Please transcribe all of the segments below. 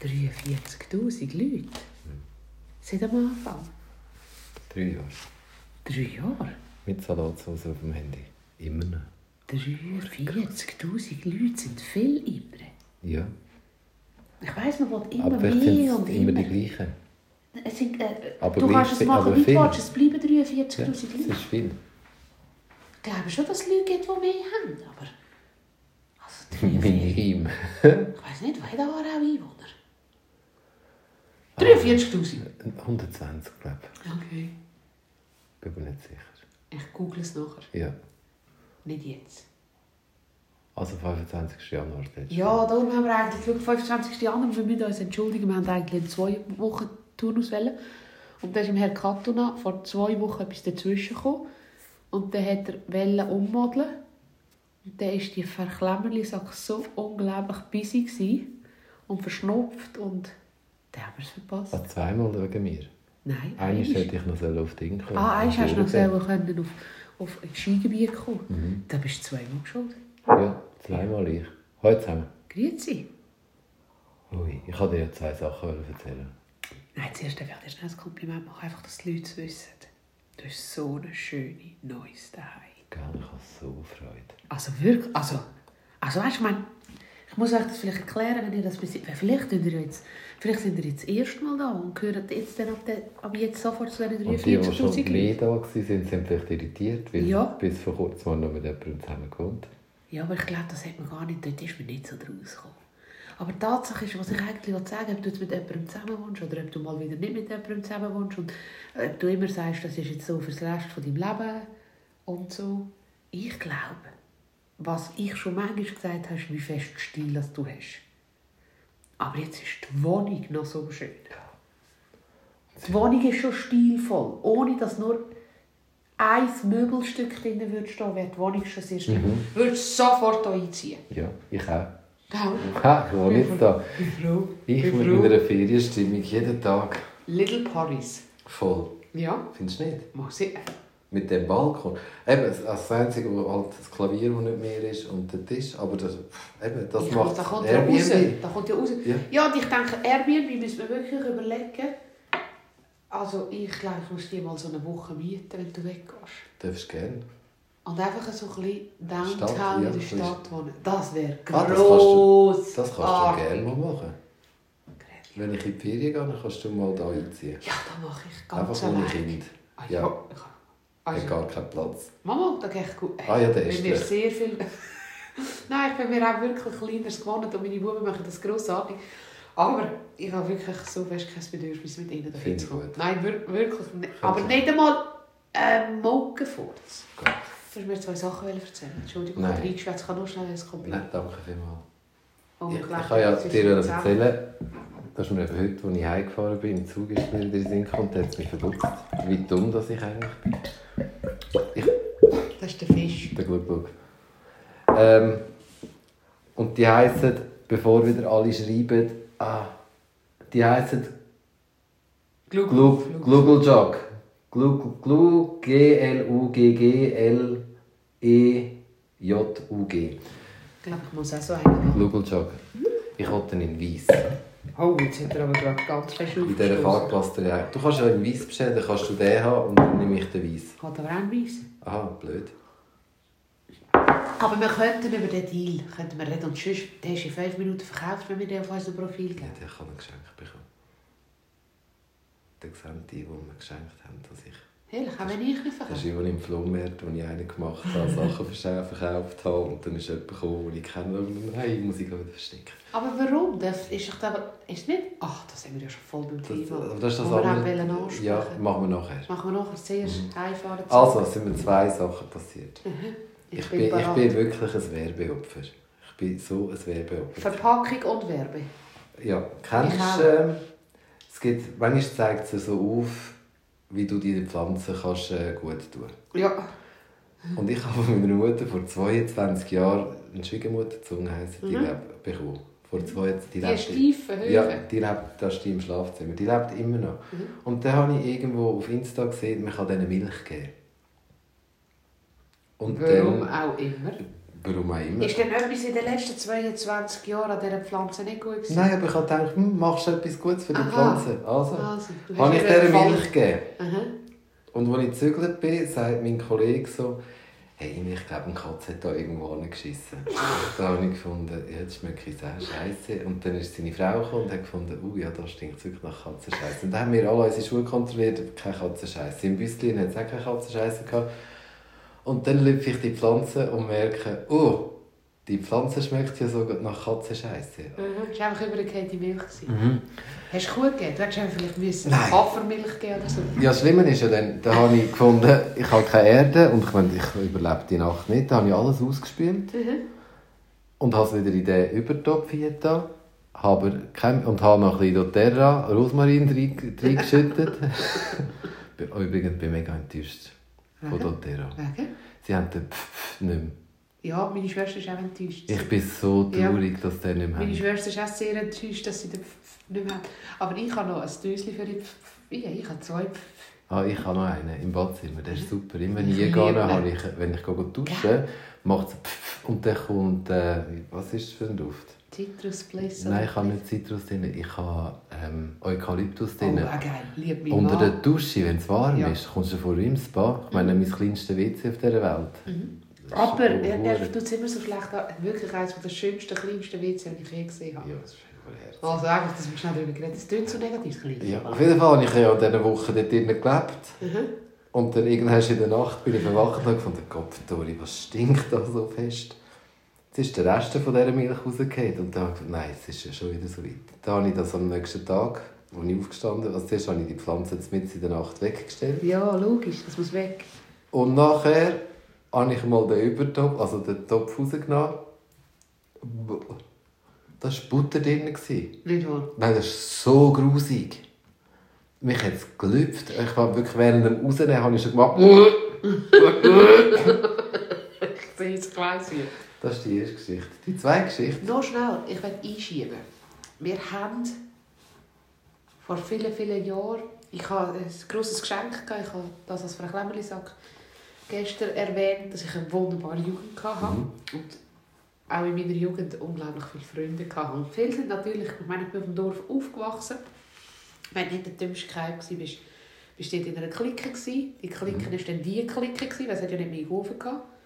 43'000 Leute. Seit am Anfang. Drei Jahre. Drei Jahre. Mit Salatsauce auf dem Handy. Immer noch. 43'000 Leute sind viel immer. Ja. Ich weiss, man will immer mehr und immer immer. die gleichen. Es sind, äh, Aber du kannst es machen, wie du willst. Es bleiben 43'000 Ja, Leute. das ist viel. Ich glaube schon, dass es Leute gibt, die mehr haben. Aber. Also, 43'000. Minim. Ich weiss nicht, wer da auch Einwohner? 43'000. 120, glaube ich. Okay. Bin mir nicht sicher. Ich google es nachher. Ja. Nicht jetzt. Also 25. Januar. Ja, darum haben wir eigentlich geschaut, 25. Januar, wir müssen uns entschuldigen, wir haben eigentlich zwei Wochen Turnus wählen. Und dann ist dem Herr Katuna vor zwei Wochen etwas dazwischen gekommen. Und dann hat er wollen ummodeln. Und dann war die Verklemmerli-Sache so unglaublich busy gewesen und verschnupft und dann haben wir es verpasst. Ah, zweimal wegen mir. Nein, Einmal hätte ich noch auf Ding kommen. Ah, eins hast du noch selber können auf, auf ein Skigebiet kommen. Mhm. Da bist du zweimal schuld. Ja, zweimal ich. Heute zusammen. Grüezi. Ui, ich wollte dir ja zwei Sachen erzählen. Nein, zuerst ich dir schnell ein Kompliment machen, einfach, dass die Leute es wissen. Du hast so eine schöne neues daheim. Gell, ich habe so Freude. Also wirklich, also, also weißt du, ich meine, ich muss euch das vielleicht erklären, wenn ihr das bis vielleicht, sind ihr jetzt, vielleicht sind ihr jetzt das erste Mal da und gehört jetzt dann ab, der, ab jetzt sofort zu diesen Und die, die schon 43'000 mehr da waren, sind, vielleicht irritiert, weil Ja. bis vor kurzem noch mit jemandem zusammen gewohnt. Ja, aber ich glaube, das hat man gar nicht, dort ist man nicht so draus gekommen. Aber die Tatsache ist, was ich eigentlich sagen will, ob du jetzt mit jemandem zusammen wohnst oder ob du mal wieder nicht mit jemandem zusammen wohnst und ob du immer sagst, das ist jetzt so für das Rest von deinem Leben und so. Ich glaube, was ich schon manchmal gesagt habe, ist, wie fest Stil das du hast. Aber jetzt ist die Wohnung noch so schön. Die Wohnung ist schon stilvoll, ohne dass nur ein Möbelstück drin würde stehen, wäre die Wohnung schon sehr stil. Mhm. Würdest sofort hier einziehen. Ja, ich auch. Gell? Ha, ich wohne jetzt da. Ich Bin mit meiner Ferienstimmung jeden Tag Little Paris. voll. Ja, Findest du nicht? muss ich. Mit dem Balkon. Eben, das- das Einzige, wo halt das Klavier, das nicht mehr ist, und der Tisch. Aber das, eben, das Ja, macht da kommt ja raus. Airbnb. Da kommt ja raus. Ja. Ja, und ich denke, Airbnb müssen wir wirklich überlegen. Also ich glaube, ich muss dir mal so eine Woche mieten, wenn du weggehst. Darfst du gerne. Und einfach so ein bisschen Downtown in der das Stadt wohnen. Das wäre Ah, das kannst gross. Das kannst du gerne mal machen. Wenn ich in die Ferien gehe, dann kannst du mal da einziehen. Ja, da mache ich ganz Einfach ohne. Kind. Ah, Ja. ja. Hat Also, gar keinen Platz. Mama, da gehe ich gut. Ah ja, der ist der. sehr viel... Nein, ich bin mir auch wirklich kleineres gewohnt und meine Buben machen das grossartig. Aber ich habe wirklich so fest kein Bedürfnis, mit ihnen dahin zu ich kommen. Nein, wir, wirklich nicht. Finde Aber ich nicht einmal ein Mokenfurz. Gut. Du mir zwei Sachen erzählen. Entschuldigung, Nein. ich habe reingeschwätzt. Ich kann nur schnell ein Kompliment. Nein, danke vielmals. Oh, Ich, ich kann ja dir zusammen. erzählen. Das ist mir heute, als ich heimgefahren bin, im Zug ist mir in den Sinn gekommen, da hat es mich verdutzt, wie dumm dass ich eigentlich bin. Ich, Das ist der Fisch. der Glück, Glück. Ähm, und die heissen, bevor wieder alle schreiben, ah, die Glug- Glugeljog. Glug- Glug- G-L-U-G-G-L-E-J-U-G. Ich glaube, ich muss auch so einen haben. Glugeljog. Ich wollte ihn in weiß. Oh, jetzt hat er aber gerade ganz fest In dieser er ja. Du kannst ja in weiß bestellen, dann kannst du den haben und dann nehme ich den weiß. Hat aber auch einen Weiss. Aha, blöd. Aber wir könnten über den Deal könnten wir reden. Und sonst, der ist in fünf Minuten verkauft, wenn wir den auf unserem Profil Ja, geben. der kann ein Geschenk bekommen. Der sehen die, die mir geschenkt haben, dass ich... Ehrlich, auch wenn ich nicht Das verkaufe. ist als ich im Flohmarkt, wo ich einen gemacht habe, Sachen verkauft habe und dann ist jemand gekommen, den ich kenne und dann, nein, muss ich wieder verstecken. Aber warum? Das ist doch aber, ist nicht... Ach, das sind wir ja schon voll beim Das, Thema. das ist das Wo wir auch andere- wollen ansprechen. Ja, machen wir nachher. Machen wir nachher zuerst Mhm. einfahren. Also, es sind mir zwei Sachen passiert. Mhm. Ich, bin, ich bereit. bin wirklich ein Werbeopfer. Ich bin so ein Werbeopfer. Verpackung und Werbe. Ja, kennst Ich auch. du, ähm, es gibt, manchmal zeigt es so auf, wie du deine Pflanzen kannst, äh, gut tun Ja. Und ich habe von meiner Mutter vor 22 Jahren eine Schwiegermutter, Zunge heisst, die Mhm. lebt bekommen. Vor zwei, die Die lebt- steifen Höfe. Ja, die lebt, das ist die im Schlafzimmer. Die lebt immer noch. Mhm. Und dann habe ich irgendwo auf Insta gesehen, man kann denen Milch geben. Und Warum dann, auch immer. Warum auch immer. Ist denn etwas in den letzten 22 Jahren an dieser Pflanze nicht gut gewesen? Nein, aber ich habe gedacht, hm, machst du etwas Gutes für die Aha. Pflanze? Also, Also, habe ich dieser. Milch gegeben. Aha. Und als ich gezügelt bin, sagt mein Kollege so, hey, ich glaube, eine Katze hat da irgendwo angeschissen. da habe ich gefunden, ja, das schmeckt sehr scheiße. Und dann ist seine Frau gekommen und hat gefunden, oh ja, da stinkt wirklich nach Katzenscheiße. Und dann haben wir alle unsere Schuhe kontrolliert, keine Katzenscheiße. Im Büsslin hat es auch keine Katzenscheiße gehabt. Und dann lüpfe ich die Pflanze und merke, oh, die Pflanze schmeckt ja sogar nach Katzenscheiße. Mhm. Es war einfach die Milch. gewesen. Hast du Kuh gegeben? Du hättest vielleicht müssen. Hafermilch geben oder so. Ja, das Schlimme ist ja dann, da habe ich gefunden, ich habe keine Erde und ich meine, ich überlebe die Nacht nicht. Da habe ich alles ausgespült Mhm. und habe es wieder in den Übertopf hier da. Habe kein, und habe noch ein bisschen doTERRA, Rosmarin rein- reingeschüttet. Übrigens bin ich mega enttäuscht von Wegen? doTERRA. Sie haben den Pfff nicht mehr. Ja, meine Schwester ist auch enttäuscht. Ich bin so Ja. traurig, dass die nicht mehr Meine haben. Schwester ist auch sehr enttäuscht, dass sie den Pf nicht mehr hat. Aber ich habe noch ein Döschen für die Pf Ja, ich habe zwei Pf Ah, ich habe noch einen im Badzimmer, der ist super. Immer wenn Ich gehe, habe ich, wenn ich gehe duschen, macht es pfff und dann kommt, äh, was ist das für ein Duft? Citrus Bliss. Nein, ich habe nicht Zitrus drin, ich habe ähm, Eukalyptus Oh, drin. auch geil. Lieb mich Unter der. Dusche, wenn es warm Ja. ist, kommst du vor im Spa. Ich meine, mein kleinstes WC auf dieser Welt. Ist Aber er, er tut es immer so schlecht an. Wirklich eines der schönsten, kleinsten WC, die ich je gesehen habe. Ja, das ist. Also eigentlich, dass wir schnell darüber geredet Das klingt so negativ. Ja, auf jeden Fall habe ich ja in dieser Woche dort drinnen gelebt. Mhm. Und dann irgendwann in der Nacht bin ich verwacht und habe gefunden, Gott, Tori, was stinkt da so fest? Jetzt ist der Rest von dieser Milch rausgefallen. Und dann habe ich gedacht, nein, es ist ja schon wieder so weit. Dann habe ich das am nächsten Tag, als ich aufgestanden bin, also zuerst habe ich die Pflanze jetzt in der Nacht weggestellt. Ja, logisch, das muss weg. Und nachher habe ich mal den Übertopf, also den Topf rausgenommen. Da war Butter drin. Nicht wahr? Nein, das ist so grusig. Mich hat es gelüpft. Ich war wirklich während dem Rausnehmen habe ich schon gemacht. Sehe es gleich wieder. Das ist die erste Geschichte. Die zweite Geschichte. Noch schnell, ich werde einschieben. Wir haben vor vielen, vielen Jahren, ich habe ein grosses Geschenk gehabt, ich habe das als Frau Klemmerli-Sack gestern erwähnt, dass ich eine wunderbare Jugend hatte. Mhm. Und auch in meiner Jugend unglaublich viele Freunde hatte. Und viele sind natürlich, ich meine, ich bin auf dem Dorf aufgewachsen. Wenn du nicht der dümmste Kerl warst, bist bist du dort in einer Clique. gewesen. Die Clique war dann die Clique, gewesen, weil es hat ja nicht mehr geholfen gehabt.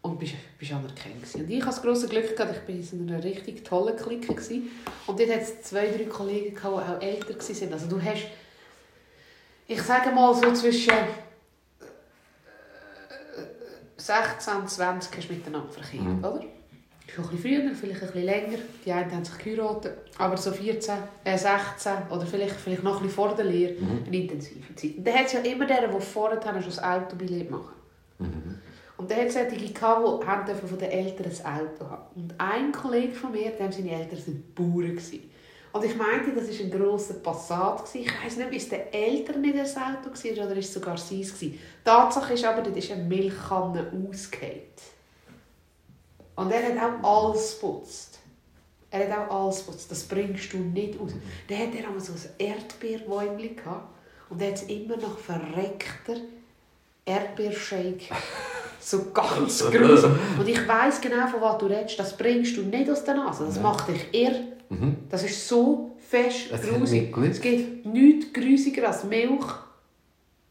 Und bist, bist anerkannt gewesen. Und ich hatte das grosse Glück, gehabt, ich war in einer richtig tollen Clique. Gewesen. Und dort hat es zwei, drei Kollegen, gehabt, die auch älter waren. Also du hast, ich sage mal so zwischen äh, 16 und 20 hast du miteinander verkehrt, Mhm. oder? Schon ein bisschen früher, vielleicht ein bisschen länger. Die einen haben sich geheiratet. Aber so 14, äh 16 oder vielleicht, vielleicht noch ein bisschen vor der Lehre Mhm. eine intensive Zeit. Und dann hat es ja immer deren, die vorher schon das Autobillett machen. Und dann hat es solche die haben von den Eltern ein Auto haben. Und ein Kollege von mir, dem seine Eltern sind Bauern. Und ich meinte, das war ein grosser Passat. Ich weiss nicht, ist der Eltern nicht das Auto war oder ist es sogar seins. Tatsache ist aber, dort ist eine Milchkanne ausgefallen. Und er hat auch alles geputzt. Er hat auch alles geputzt. Das bringst du nicht aus. Dann hat er einmal so ein Erdbeerbäumchen gehabt. Und er hat es immer noch verreckter Erdbeershake. So ganz grusig. Und ich weiss genau, von was du redest. Das bringst du nicht aus der Nase. Das Ja. macht dich irr. Mhm. Das ist so fest Es hat grusig. Es gibt nichts grusiger als Milch,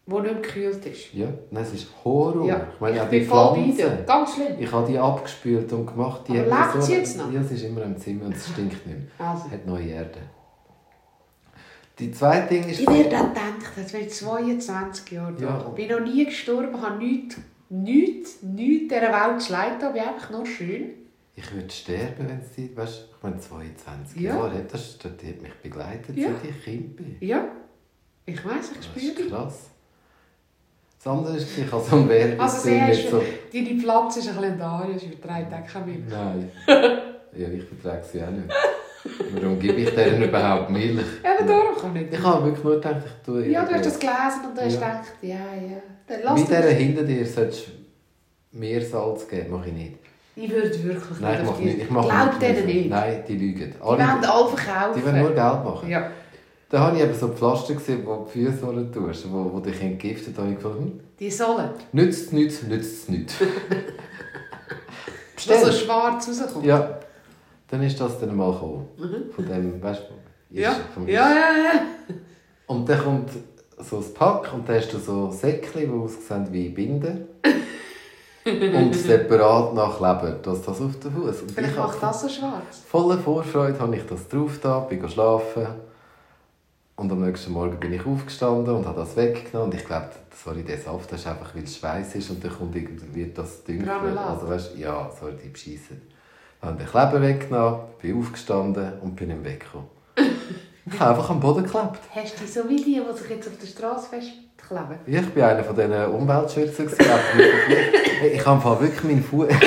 die nicht mehr gekühlt ist. Ja, nein, es ist Horror. Ja, Ich meine, ich bin voll bei. Pflanzen. Ganz schlimm. Ich habe die abgespült und gemacht. Die Aber lebt sie jetzt noch? Ja, sie ist immer im Zimmer und es stinkt nicht mehr. Also. hat neue Erde. Die zweite Ding ist... Ich werde auch gedacht, jetzt bin ich 22 Jahre Ja. Ich bin noch nie gestorben, habe nichts, nichts, nichts dieser Welt zu leiden, aber einfach nur schön. Ich würde sterben, wenn es die... Weißt, ich meine, 22 Ja. Jahre, das, das hat mich begleitet, Ja. seit ich Kind bin. Ja, ich weiß, ich spüre dich. krass. Das andere ist, ich habe so ein Werbung Also mit so... Deine Platz ist ein bisschen Darius, ich vertreibe auch keine Milch. Nein. ja, ich vertrage sie auch nicht. Warum gebe ich denen überhaupt Milch? Ja, aber darum kann ich Ich habe wirklich nur gedacht, ich tue Ja, du hast das gelesen und du hast Ja. gedacht, ja, ja. Dann Wie lass dieser das. hinter dir solltest du mehr Salz geben, mache ich nicht. Ich würde wirklich Nein, ich auf mache die- nicht. Ich mache Glaub denen nicht. Nein, die lügen. Die wollen alle verkaufen. die wollen nur Geld machen. Ja. Da habe ich eben so Pflaster gesehen, wo die Füße runter tust, wo, wo dich entgiftet. Da habe ich gedacht, hm, Die sollen. nützt es nichts, nützt es nichts. bestellt. so schwarz rauskommt. Ja, dann ist das dann mal gekommen. Mhm. Von dem, weißt du, Ja. Ja, ja, ja. Und dann kommt so ein Pack und dann hast du so Säckchen, die aussehen wie Binden. und separat nach Leber, dass das auf den Fuß. Und Vielleicht macht das so schwarz. Voller Vorfreude habe ich das drauf da, bin schlafen. Und am nächsten Morgen bin ich aufgestanden und habe das weggenommen. Und ich glaube, sorry, der Saft das ist einfach, weil es Schweiß ist und dann kommt irgendwie wird das. Granulat. Also weißt, ja, sorry, die beschissen. Habe ich den Kleber weggenommen, bin aufgestanden und bin im Weg gekommen. ich habe einfach am Boden geklebt. Hast du so wie die, die sich jetzt auf der Straße festkleben? Ich war einer von diesen Umweltschützern. Hey, Ich habe wirklich meinen Fuß.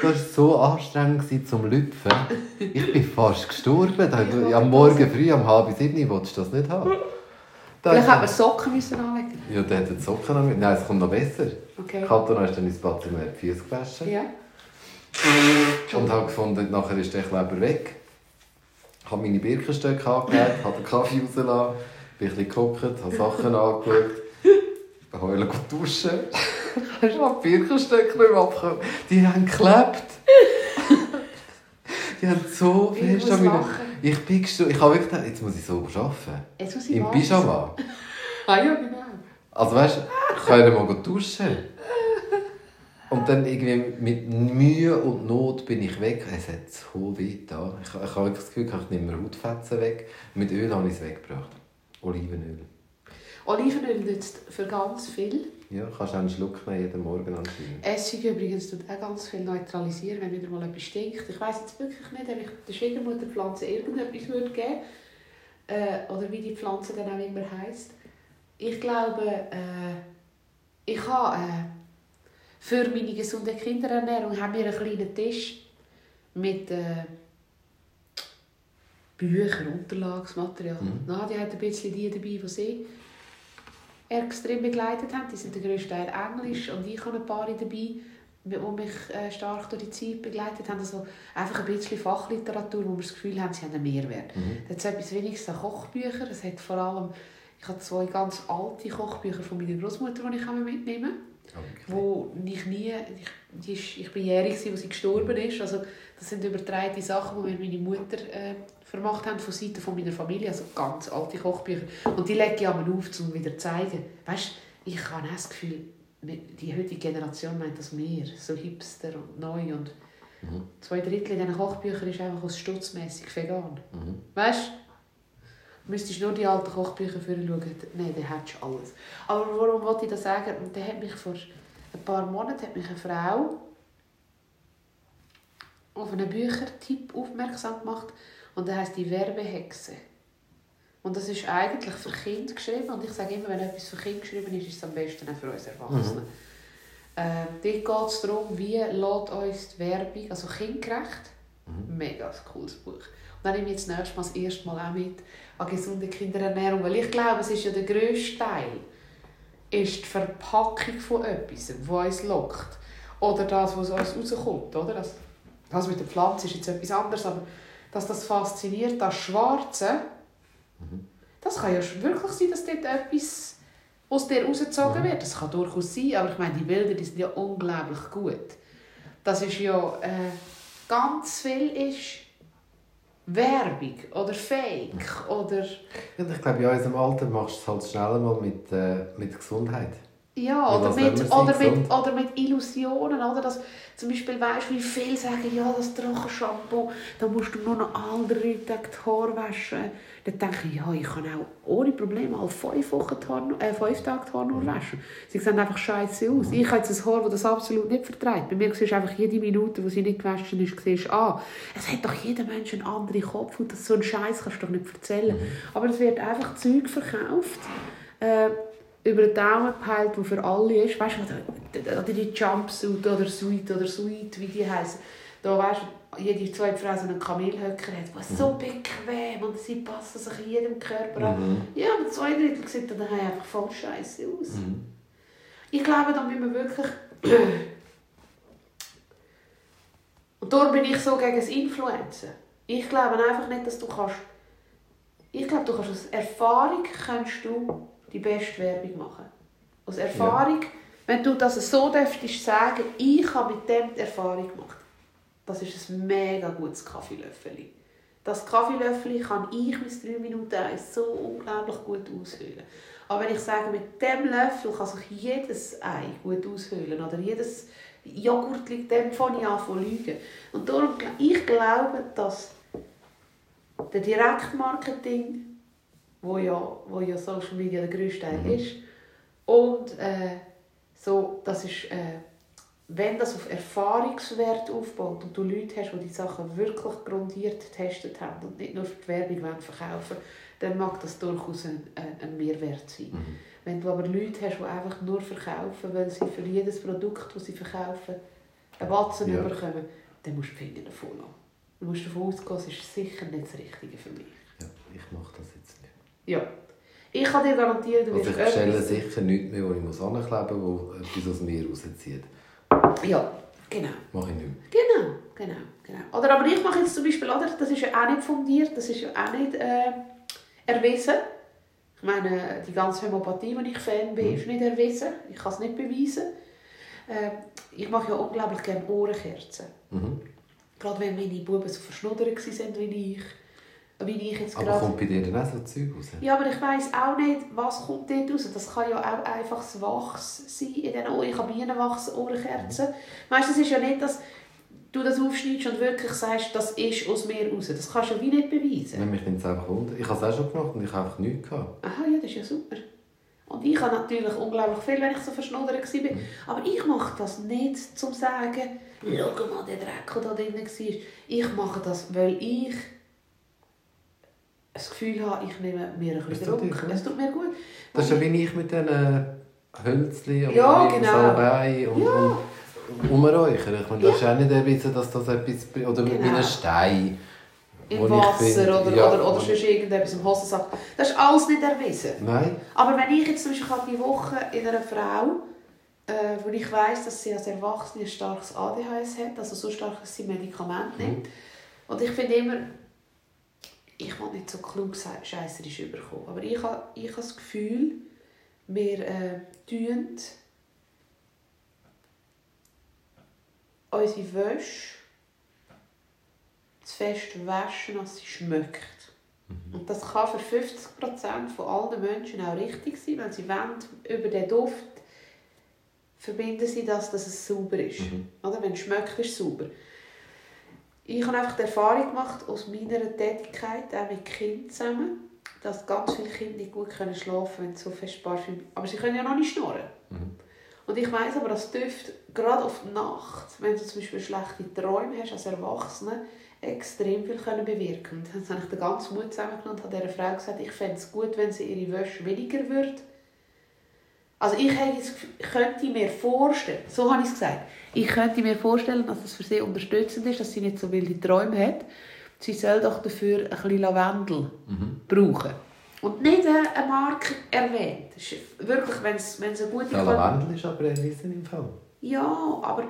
Das war so anstrengend zum Lüpfen. Ich bin fast gestorben. Ja, am Morgen früh, um halb sieben, wolltest du das nicht haben. Da Vielleicht hätte man Socken müssen anlegen Ja, der hat die Socken noch mit. Nein, es kommt noch besser. Okay. Katona ist dann ins Bad die Füße gewaschen. Ja. Und habe gefunden, nachher ist der Kleber weg. Ich habe meine Birkenstöcke angelegt, habe den Kaffee rausgelassen, bin ein bisschen geguckt, habe Sachen angeschaut, heulen gut duschen. Hast du die Birkenstöcke nicht mehr abgekommen? Die haben geklebt. Die haben so Ich fest an lachen. Ich bin gestorben. Ich habe wirklich gedacht, jetzt muss ich so arbeiten. Jetzt muss ich Im. Pyjama. Ah ja, genau. Also weißt du, ja mal duschen. Und dann irgendwie mit Mühe und Not bin ich weg. Es hat so weh da. Ich, ich habe das Gefühl, ich nehme mir Hautfetzen weg. Mit Öl habe ich es weggebracht. Olivenöl. Olivenöl nützt für ganz viel. Ja, kannst du einen Schluck nehmen, jeden Morgen anscheinend. Essig übrigens tut auch ganz viel neutralisieren, wenn wieder mal etwas stinkt. Ich weiss jetzt wirklich nicht, ob ich der Schwiegermutterpflanze irgendetwas würde geben äh, oder wie die Pflanze dann auch immer heisst. Ich glaube, äh, ich habe äh, für meine gesunde Kinderernährung haben wir einen kleinen Tisch mit äh, Büchern, Unterlagsmaterial. Mhm. Nadia hat ein bisschen die dabei, die sie extrem begleitet haben. Die sind der grösste Teil Englisch und ich habe ein paar dabei, die mich äh, stark durch die Zeit begleitet haben. Also einfach ein bisschen Fachliteratur, wo wir das Gefühl haben, sie haben einen Mehrwert. Mhm. Jetzt etwas wenigstens Kochbücher. Es hat vor allem, ich habe zwei ganz alte Kochbücher von meiner Großmutter, die ich mitnehmen kann. Wo ich nie, ich, ist, ich bin jährig, als sie gestorben ist. Also das sind übertreite Sachen, die mir meine Mutter äh, vermacht haben von Seiten von meiner Familie, also ganz alte Kochbücher. Und die lege ich einmal auf, um wieder zu zeigen. Weißt, ich habe auch das Gefühl, die heutige Generation meint das mehr, so hipster und neu und Mhm. zwei Drittel dieser Kochbücher ist einfach aus stutzmässig vegan. Mhm. Weißt? Müsstest nur die alten Kochbücher schauen. Nein, dann hättest du alles. Aber warum wollte ich das sagen? Und dann hat mich vor ein paar Monaten hat mich eine Frau auf einen Büchertipp aufmerksam gemacht. Und der heißt die Werbehexe. Und das ist eigentlich für Kinder geschrieben. Und ich sage immer, wenn etwas für Kinder geschrieben ist, ist es am besten auch für uns Erwachsene. Ähm, dort geht es darum, wie lässt uns die Werbung, also kindgerecht, mega cooles Buch. Und dann nehme ich jetzt nächstes Mal das erste Mal auch mit an gesunde Kinderernährung, weil ich glaube, es ist ja der grösste Teil, ist die Verpackung von etwas, was uns lockt. Oder das, was uns rauskommt. Oder? Das, das mit der Pflanze ist jetzt etwas anderes, aber dass das fasziniert, das Schwarze, das kann ja wirklich sein, dass dort etwas aus dir rausgezogen wird. Das kann durchaus sein, aber ich meine, die Bilder die sind ja unglaublich gut. Das ist ja äh, ganz viel ist Werbung oder Fake oder Ja, ich glaube, in unserem Alter machst du es halt schneller mal mit, äh, mit Gesundheit. Ja oder mit, oder, mit, oder mit Illusionen oder? Dass zum Beispiel weißt wie viele sagen ja das Trockenshampoo da musst du nur noch alle drei Tage die Haare waschen. Dann denke ich ja ich kann auch ohne Probleme alle fünf Wochen die Haare, äh, fünf Tage die Haare nur waschen. Sie sehen einfach scheiße aus. Ich habe jetzt ein Haar das das absolut nicht verträgt. Bei mir siehst du einfach jede Minute wo sie nicht gewaschen ist siehst ah es hat doch jeder Mensch einen anderen Kopf und das so ein Scheiß kannst du doch nicht erzählen. Aber es wird einfach Zeug verkauft äh, über den Daumen gepeilt, der für alle ist. Weißt du, oder die Jumpsuit oder Suite oder Suite, wie die heißen. Da weißt du, jede zweite Frau so einen Kamelhöcker hat, was so bequem und sie passen sich jedem Körper an. Ja, aber zwei Drittel sieht dann einfach voll scheiße aus. Ich glaube, da müssen wir wirklich. Und darum bin ich so gegen das Influencer. Ich glaube einfach nicht, dass du kannst. Ich glaube, du kannst aus Erfahrung kannst du die beste Werbung machen. Aus Erfahrung, wenn du das so dürftest sagen, ich habe mit dem die Erfahrung gemacht. das ist ein mega gutes Kaffeelöffel. Das Kaffeelöffel kann ich mit 3 Minuten Eis so unglaublich gut aushöhlen. Aber wenn ich sage, mit dem Löffel kann sich jedes Ei gut aushöhlen oder jedes Joghurt liegt dem ich an zu lügen. Und darum, ich glaube, dass der Direktmarketing, wo ja, wo ja Social Media der grösste Teil mhm. ist, und äh, so, das ist, äh, wenn das auf Erfahrungswert aufbaut und du Leute hast, die die Sachen wirklich grundiert getestet haben und nicht nur für die Werbung verkaufen dann mag das durchaus ein, ein Mehrwert sein. Mhm. Wenn du aber Leute hast, die einfach nur verkaufen, weil sie für jedes Produkt, das sie verkaufen, einen Batzen ja. bekommen, dann musst du die Finger davon lassen. Du musst davon ausgehen, es ist sicher nicht das Richtige für mich. Ja, ich mache das. Ja. Ich kann dir garantieren, du wirst also ich bestelle sicher nichts mehr, wo ich muss ankleben muss, wo etwas aus mir rauszieht. Ja, genau. Mache ich nicht mehr. Genau, genau, genau. Oder aber ich mache jetzt zum Beispiel, oder, das ist ja auch nicht fundiert, das ist ja auch nicht äh, erwiesen. Ich meine, die ganze Hämopathie, die ich Fan bin, mhm. ist nicht erwiesen. Ich kann es nicht beweisen. Äh, ich mache ja unglaublich gerne Ohrenkerzen. Mhm. Gerade wenn meine Buben so verschnuddert waren wie ich. Aber kommt bei dir dann auch so Zeug raus? Ja, aber ich weiss auch nicht, was kommt dort raus. Das kann ja auch einfach das Wachs sein in den Ohren. Ich habe Bienenwachs Ohrenkerzen. Mhm. Weißt, das ist ja nicht, dass du das aufschneidest und wirklich sagst, das ist aus mir raus. Das kannst du ja wie nicht beweisen. Nein, mich nimmt es einfach unter. Ich habe es auch schon gemacht und ich habe einfach nichts gehabt. Aha, ja, das ist ja super. Und ich habe natürlich unglaublich viel, wenn ich so verschnuddert war. Mhm. Aber ich mache das nicht, um zu sagen, schau mal, der Dreck, der da drin war. Ich mache das, weil ich das Gefühl habe, ich nehme mir ein bisschen Druck. Es tut mir gut. Das ist ja wie ich mit diesen Hölzchen und ja, genau. Salbei und, ja. und umräuchern. Ich meine, das ja. ist auch nicht erwiesen, dass das etwas... Oder genau. wie ein Stein. Im Wasser oder, ja, oder, oder sonst irgendetwas im Hosensack. Das ist alles nicht erwiesen. Nein. Aber wenn ich jetzt zum Beispiel die Woche in einer Frau, äh, wo ich weiss, dass sie als Erwachsene ein starkes ADHS hat, also so stark, dass sie Medikamente nimmt, mhm. und ich finde immer, ich will nicht so klug scheißerisch überkommen, aber ich habe, ich habe das Gefühl, wir äh, tun unsere Wäsche zu fest waschen, als sie schmeckt. Mhm. Und das kann für 50% von allen Menschen auch richtig sein, wenn sie wollen, über den Duft verbinden sie das, dass es sauber ist. Mhm. Oder? Wenn es schmeckt, ist es sauber. Ich habe einfach die Erfahrung gemacht aus meiner Tätigkeit, auch mit Kindern zusammen, dass ganz viele Kinder nicht gut können schlafen können, wenn sie so fest Parfüm... Aber sie können ja noch nicht schnurren. Mhm. Und ich weiß aber, dass Düfte, gerade auf die Nacht, wenn du zum Beispiel schlechte Träume hast als Erwachsene, extrem viel können bewirken können. Dann habe ich den ganzen Mut zusammengenommen und habe dieser Frau gesagt, ich fände es gut, wenn sie ihre Wäsche weniger würde also ich, könnte mir vorstellen, so habe ich es gesagt, ich könnte mir vorstellen, dass es für sie unterstützend ist, dass sie nicht so wilde Träume hat. Sie soll doch dafür ein bisschen Lavendel mhm. brauchen. Und nicht eine Marke erwähnt. Wirklich, wenn es, wenn es eine gute... Ja, Lavendel ist aber ein Wissen im Fall. Ja, aber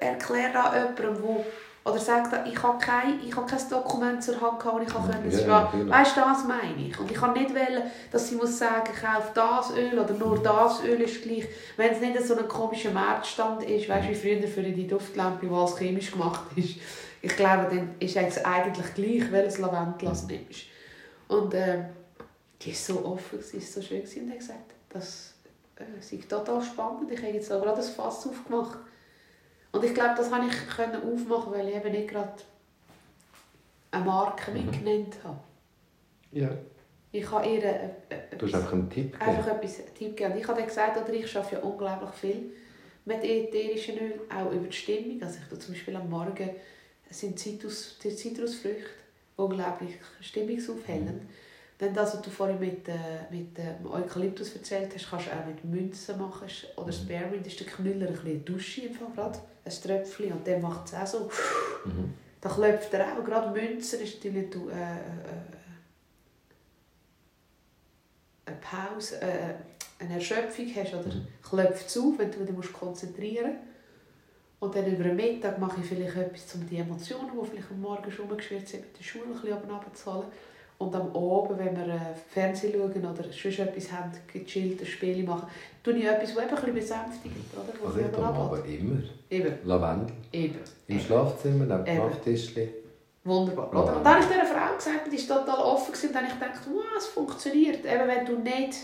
erklär da jemandem, der oder sagt ich habe kein, ich habe kein Dokument zur Hand gehabt, und ich kann können ja. Weißt du, das meine ich. Und ich kann nicht wählen, dass sie muss sagen, kauf das Öl oder nur das Öl ist gleich. Wenn es nicht so ein komischer Marktstand ist, weißt du, wie früher für die Duftlampe, die alles chemisch gemacht ist. Ich glaube, dann ist es eigentlich gleich, welches Lavendel du nimmst. Und äh, die war so offen, sie war so schön und hat gesagt, das äh, sei total spannend. Ich habe jetzt auch gerade das Fass aufgemacht und ich glaube, das konnte ich können aufmachen, weil ich eben nicht gerade eine Marke mhm. mitgenannt habe. Ja. Ich habe ihr äh, äh, du hast einfach einen Tipp gegeben. Einfach etwas einen Tipp gegeben. Ich habe dann gesagt, oder ich arbeite ja unglaublich viel mit ätherischen Öl, auch über die Stimmung. Also ich tue zum Beispiel am Morgen sind Zitrus, die Zitrusfrüchte unglaublich stimmungsaufhellend. Mhm. Dann das, was du vorhin mit, äh, mit äh, Eukalyptus erzählt hast, kannst du auch mit Münzen machen. Oder mhm. Spearmint ist der Knüller ein bisschen Dusche im Fall gerade. Ein Tröpfchen und der macht es auch so. Mhm. Da klopft er auch. Gerade Münzen ist natürlich du, äh, äh, eine Pause, äh, eine Erschöpfung hast. Oder mhm. klopft es auf, wenn du dich konzentrieren musst. Und dann über den Mittag mache ich vielleicht etwas, um die Emotionen, die vielleicht am Morgen schon rumgeschwirrt sind, mit der Schule ein bisschen abzuholen. Und am Abend, wenn wir äh, Fernsehen schauen oder sonst etwas haben, gechillt, ein Spiel machen, tue ich etwas, das bisschen besänftigt. Oder? Also ich tue aber immer. Eben, Lavendel. eben. Im eben. Schlafzimmer, neben dem. Nachttischchen. Wunderbar. Oder? Und dann habe ich dieser Frau gesagt, die war total offen gewesen, und dann habe ich gedacht, wow, es funktioniert. Eben wenn du nicht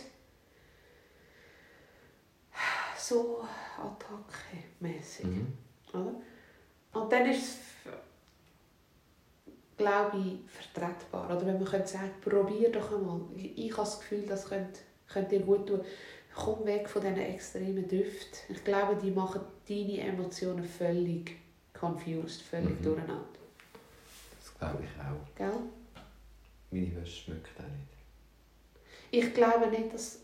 so attacke-mässig. Mhm. Oder? Und dann ist glaube ich, vertretbar. Oder wenn man könnte sagen, probier doch einmal. Ich, habe das Gefühl, das könnte, könnte dir gut tun. Komm weg von diesen extremen Düften. Ich glaube, die machen deine Emotionen völlig confused, völlig Mhm. durcheinander. Das glaube ich auch. Gell? Meine Wäsche schmeckt auch nicht. Ich glaube nicht, dass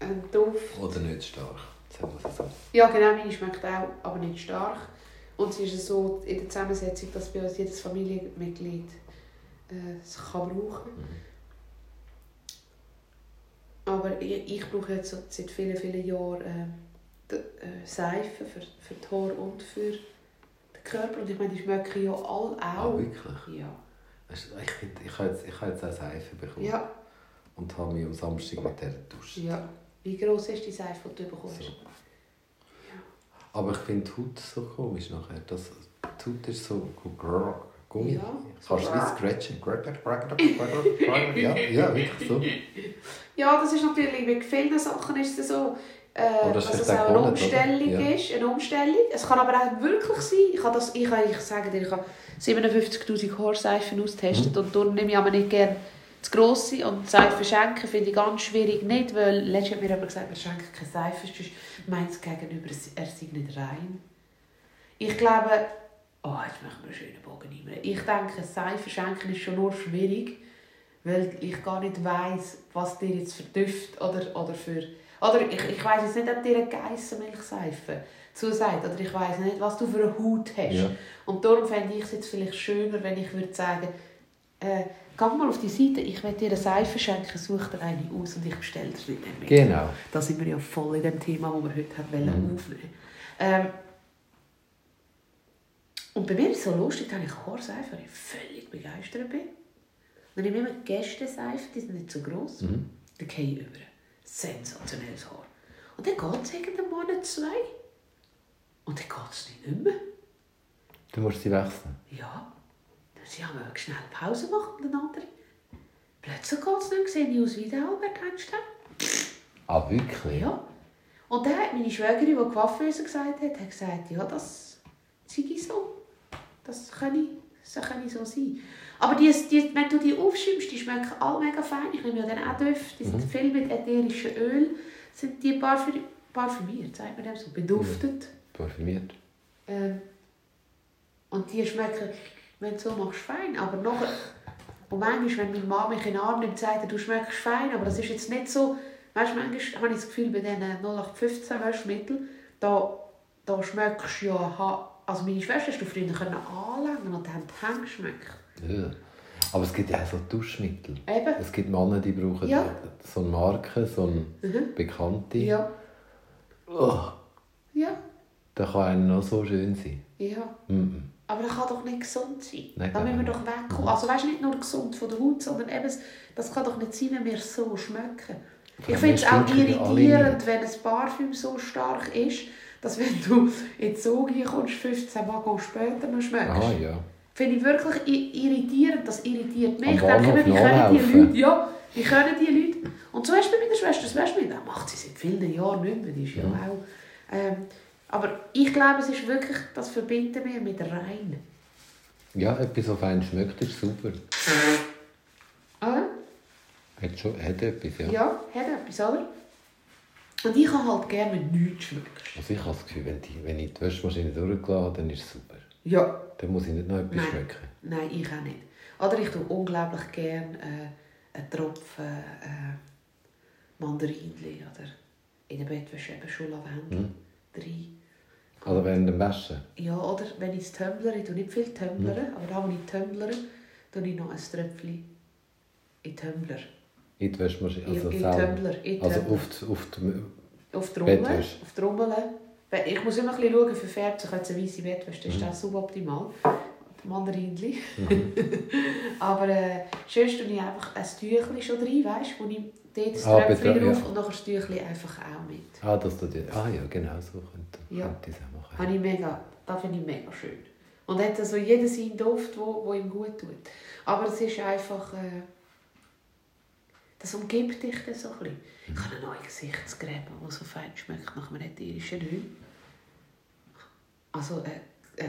ein Duft... Oder nicht stark. Ja, genau, meine schmeckt auch, aber nicht stark. Und es ist so in der Zusammensetzung, dass bei uns jedes Familienmitglied äh, es kann brauchen Aber ich, ich brauche jetzt seit vielen, vielen Jahren äh, die, äh, Seife für, für die Haare und für den Körper. Und ich meine, die schmecken ja alle Ah, auch. wirklich? ja. Ich, find, ich habe jetzt, ich habe jetzt auch Seife bekommen. ja, Und habe mich am Samstag mit der duscht. ja. Wie gross ist die Seife, die du bekommst? So. Aber ich finde die Haut so komisch nachher. Das, die Haut ist so grrr, Gummi. Ja. Kannst du wie scratchen. Ja, ja, wirklich so. Ja, das ist natürlich, bei vielen Sachen ist es so, äh, das dass ist es auch eine? Umstellung Ja. ist. Eine Umstellung. Es kann aber auch wirklich sein, ich habe das, ich, ich sage dir, ich habe 57'000 Haarseifen ausgetestet und darum nehme ich aber nicht gerne zu grosse und Seife schenken finde ich ganz schwierig nicht, weil letztens hat mir jemand gesagt, er schenkt keine Seife, sonst meint es gegenüber, er sei nicht rein. Ich glaube, oh, jetzt machen wir einen schönen Bogen nehmen. Ich denke, Seife schenken ist schon nur schwierig, weil ich gar nicht weiss, was dir jetzt für Düfte oder, oder für... Oder ich, ich weiss jetzt nicht, ob dir eine Geissenmilchseife zusagt. Oder ich weiss nicht, was du für eine Haut hast. Ja. Und darum fände ich es jetzt vielleicht schöner, wenn ich würde sagen, äh, geh mal auf die Seite, ich will dir eine Seife schenken, such dir eine aus und ich bestelle dir nicht mehr. Genau. Da sind wir ja voll in dem Thema, das wir heute haben wollen Mhm. aufnehmen ähm, Und bei mir ist es so lustig, da habe ich Haarseife, die ich völlig begeistert bin. Dann nehme ich immer Gästeseife, die sind nicht so gross. Mhm. Dann gehe ich über. Sensationelles Haar. Und dann geht es irgendeinen Monat, zwei. Und dann geht es nicht mehr. Du musst sie wechseln. Ja, sie haben eine schnell Pause gemacht und. Plötzlich geht es nicht, sehe ich aus wie der Albert Einstein. Ah, wirklich? Ja. Und dann hat meine Schwägerin, die Coiffeuse gesagt hat, hat gesagt, ja, das sei so. Das kann das kann so sein. Aber die, die, wenn du die aufschreibst, die schmecken alle mega fein. Ich nehme ja dann auch Düfte, die sind viel mit ätherischem Öl, sind die parfü parfümiert, sagt man dem so, beduftet. Parfümiert. Ähm, und die schmecken, wenn du so machst, fein. Aber nachher, und manchmal, wenn meine Mama mich in den Arm nimmt, sagt, er, du schmeckst fein, aber das ist jetzt nicht so, weißt du, manchmal habe ich das Gefühl, bei diesen 0815 Waschmitteln, da, da schmeckst du ja, also meine Schwester hast du früher können anlängen und haben die Hände geschmeckt. Ja. Aber es gibt ja auch so Duschmittel. Eben. Es gibt Männer, die brauchen Ja. so eine Marke, so eine Mhm. bekannte. Ja, Oh, ja, der kann einem noch so schön sein. ja. Mhm. Aber das kann doch nicht gesund sein. Nein, da müssen wir doch wegkommen. Also weißt nicht nur gesund von der Haut, sondern eben, das kann doch nicht sein, wenn wir so schmecken. Ich finde es auch irritierend, wenn ein Parfüm so stark ist, dass wenn du in die Soge kommst, 15 Mal später noch schmeckst. Ah ja. Finde ich wirklich irritierend. Das irritiert mich. Ich denke mir, wie können die. Leute, ja, wie können die Leute, und zum Beispiel meiner Schwester, das weißt du, das macht sie seit vielen Jahren nicht mehr, die ist ja auch, ähm, aber ich glaube, es ist wirklich, das verbinden wir mit rein. Ja, etwas, was fein schmeckt, ist super. Oder? Hat, schon, hat etwas, ja. Ja, hat etwas, oder? Und ich habe halt gerne, wenn nichts schmeckt. Also ich habe das Gefühl, wenn, die, wenn ich die Waschmaschine durchgelassen habe, dann ist es super. Ja. Dann muss ich nicht noch etwas Nein. schmecken. Nein, ich auch nicht. Oder ich tue unglaublich gerne äh, einen Tropfen äh, Mandarinli oder in der Bettwäsche eben schon Lavendel Mhm. rein. Also während dem Waschen. Ja, oder wenn ich es tumbler, ich tue nicht viel tumblern, Mhm. aber da, wo ich tumbler, tue ich noch ein Tröpfchen in den Tumbler. In die Waschmaschine. Also, in, in. Tumbler. In also auf die, auf die, Auf die. Bettwäsche. Auf die. Weil Ich muss immer ein bisschen schauen, für Pferde, so eine weiße Bettwäsche, das ist Mhm. auch suboptimal. Mandarinli. Mhm. Aber äh, sonst tue ich einfach ein Tüchlein schon rein, weißt wo ich dort das Ah, drauf ja. und nachher das Tüchlein einfach auch mit. Ah, das ihr. Ah ja, genau so könnte, Ja. könnte ich es auch machen. Habe ich mega, das finde ich mega schön. Und hat also jeder seinen Duft, wo, wo ihm gut tut. Aber es ist einfach... Äh, das umgibt dich dann so ein bisschen. Ich habe eine neue Gesichtscreme, die so fein schmeckt nach einem ätherischen Öl. Also äh, äh,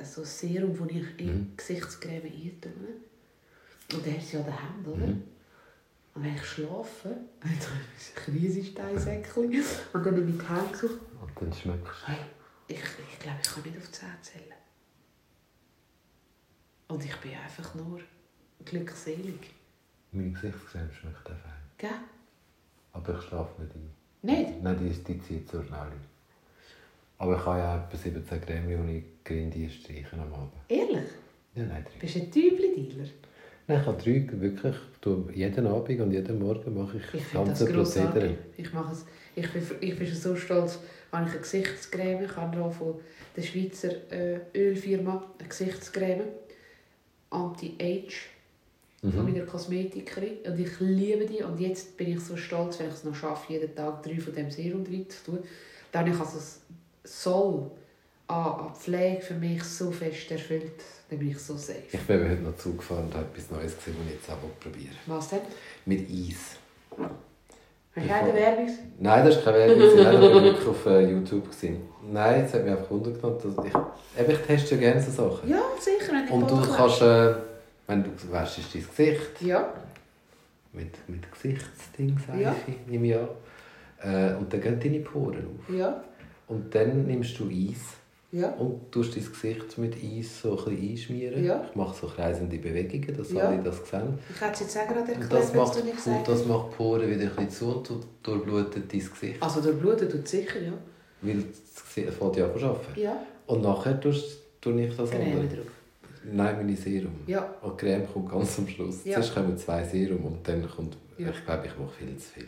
äh, so ein Serum, das ich in Mhm. Gesichtscreme eintue. Und der ist ja daheim, oder? Mhm. Und wenn ich schlafe, dann habe ich ein riesiges Steinsäckchen und dann nehme ich die Hände. Und dann schmeckst Hey, ich, ich glaube, ich kann nicht auf 10 zählen. Und ich bin einfach nur glückselig. du, meine Gesichtscreme schmeckt fein. Gell? Aber ich schlafe nicht ein. Nicht? Nein, die, ist- die zieht so schnell. Aber ich habe ja etwa 17 Creme, die ich Grindie streichen am Abend. Ehrlich? Ja, nein, drei. Bist du ein Tübli-Dealer? Nein, ich habe drei, wirklich, jeden Abend und jeden Morgen mache ich, Ich das das ganze. Prozedere. Ich, mache es, ich, bin, ich bin schon so stolz, wenn ich eine Gesichtscreme ich habe von der Schweizer äh, Ölfirma eine Gesichtscreme Anti-Age von Mhm. meiner Kosmetikerin und ich liebe die und jetzt bin ich so stolz, wenn ich es noch schaffe, jeden Tag drei von dem Serum drin zu tun. Dann ich also es soll an Pflege für mich so fest erfüllt, dann bin ich so safe. Ich bin heute noch zugefahren und habe etwas Neues gesehen, das ich jetzt auch probieren Was denn? Mit Eis. Hast du eine Werbung? Nein, das ist keine Werbung. Nein, das war wirklich auf äh, YouTube. Gewesen. Nein, es hat mich einfach wundern dass ich, eben, ich teste ja gerne so Sachen. Ja, sicher. wenn Und du kannst, äh, wenn du wäschst dein Gesicht Ja, mit, mit Gesichtsding, sage Ja. ich, nehme ich an. Äh, und dann gehen deine Poren auf. ja, Und dann nimmst du Eis ja. und tust dein Gesicht mit Eis so ein bisschen einschmieren. Ja. Ich mache so kreisende Bewegungen, dass Ja. alle das sehen. Ich hätte es jetzt auch gerade erklärt, das macht, du nicht gesagt und das macht die Poren wieder ein bisschen zu und du durchblutet dein Gesicht. Also der Blut tut sicher, ja. Weil das Gesicht fängt ja an zu arbeiten. Ja, Und nachher tust, tue ich das Creme andere. drauf. Nein, meine Serum. Ja, Und die Creme kommt ganz am Schluss. Ja. Zuerst kommen zwei Serum und dann kommt... Ja. Ich glaube, ich mache viel zu viel.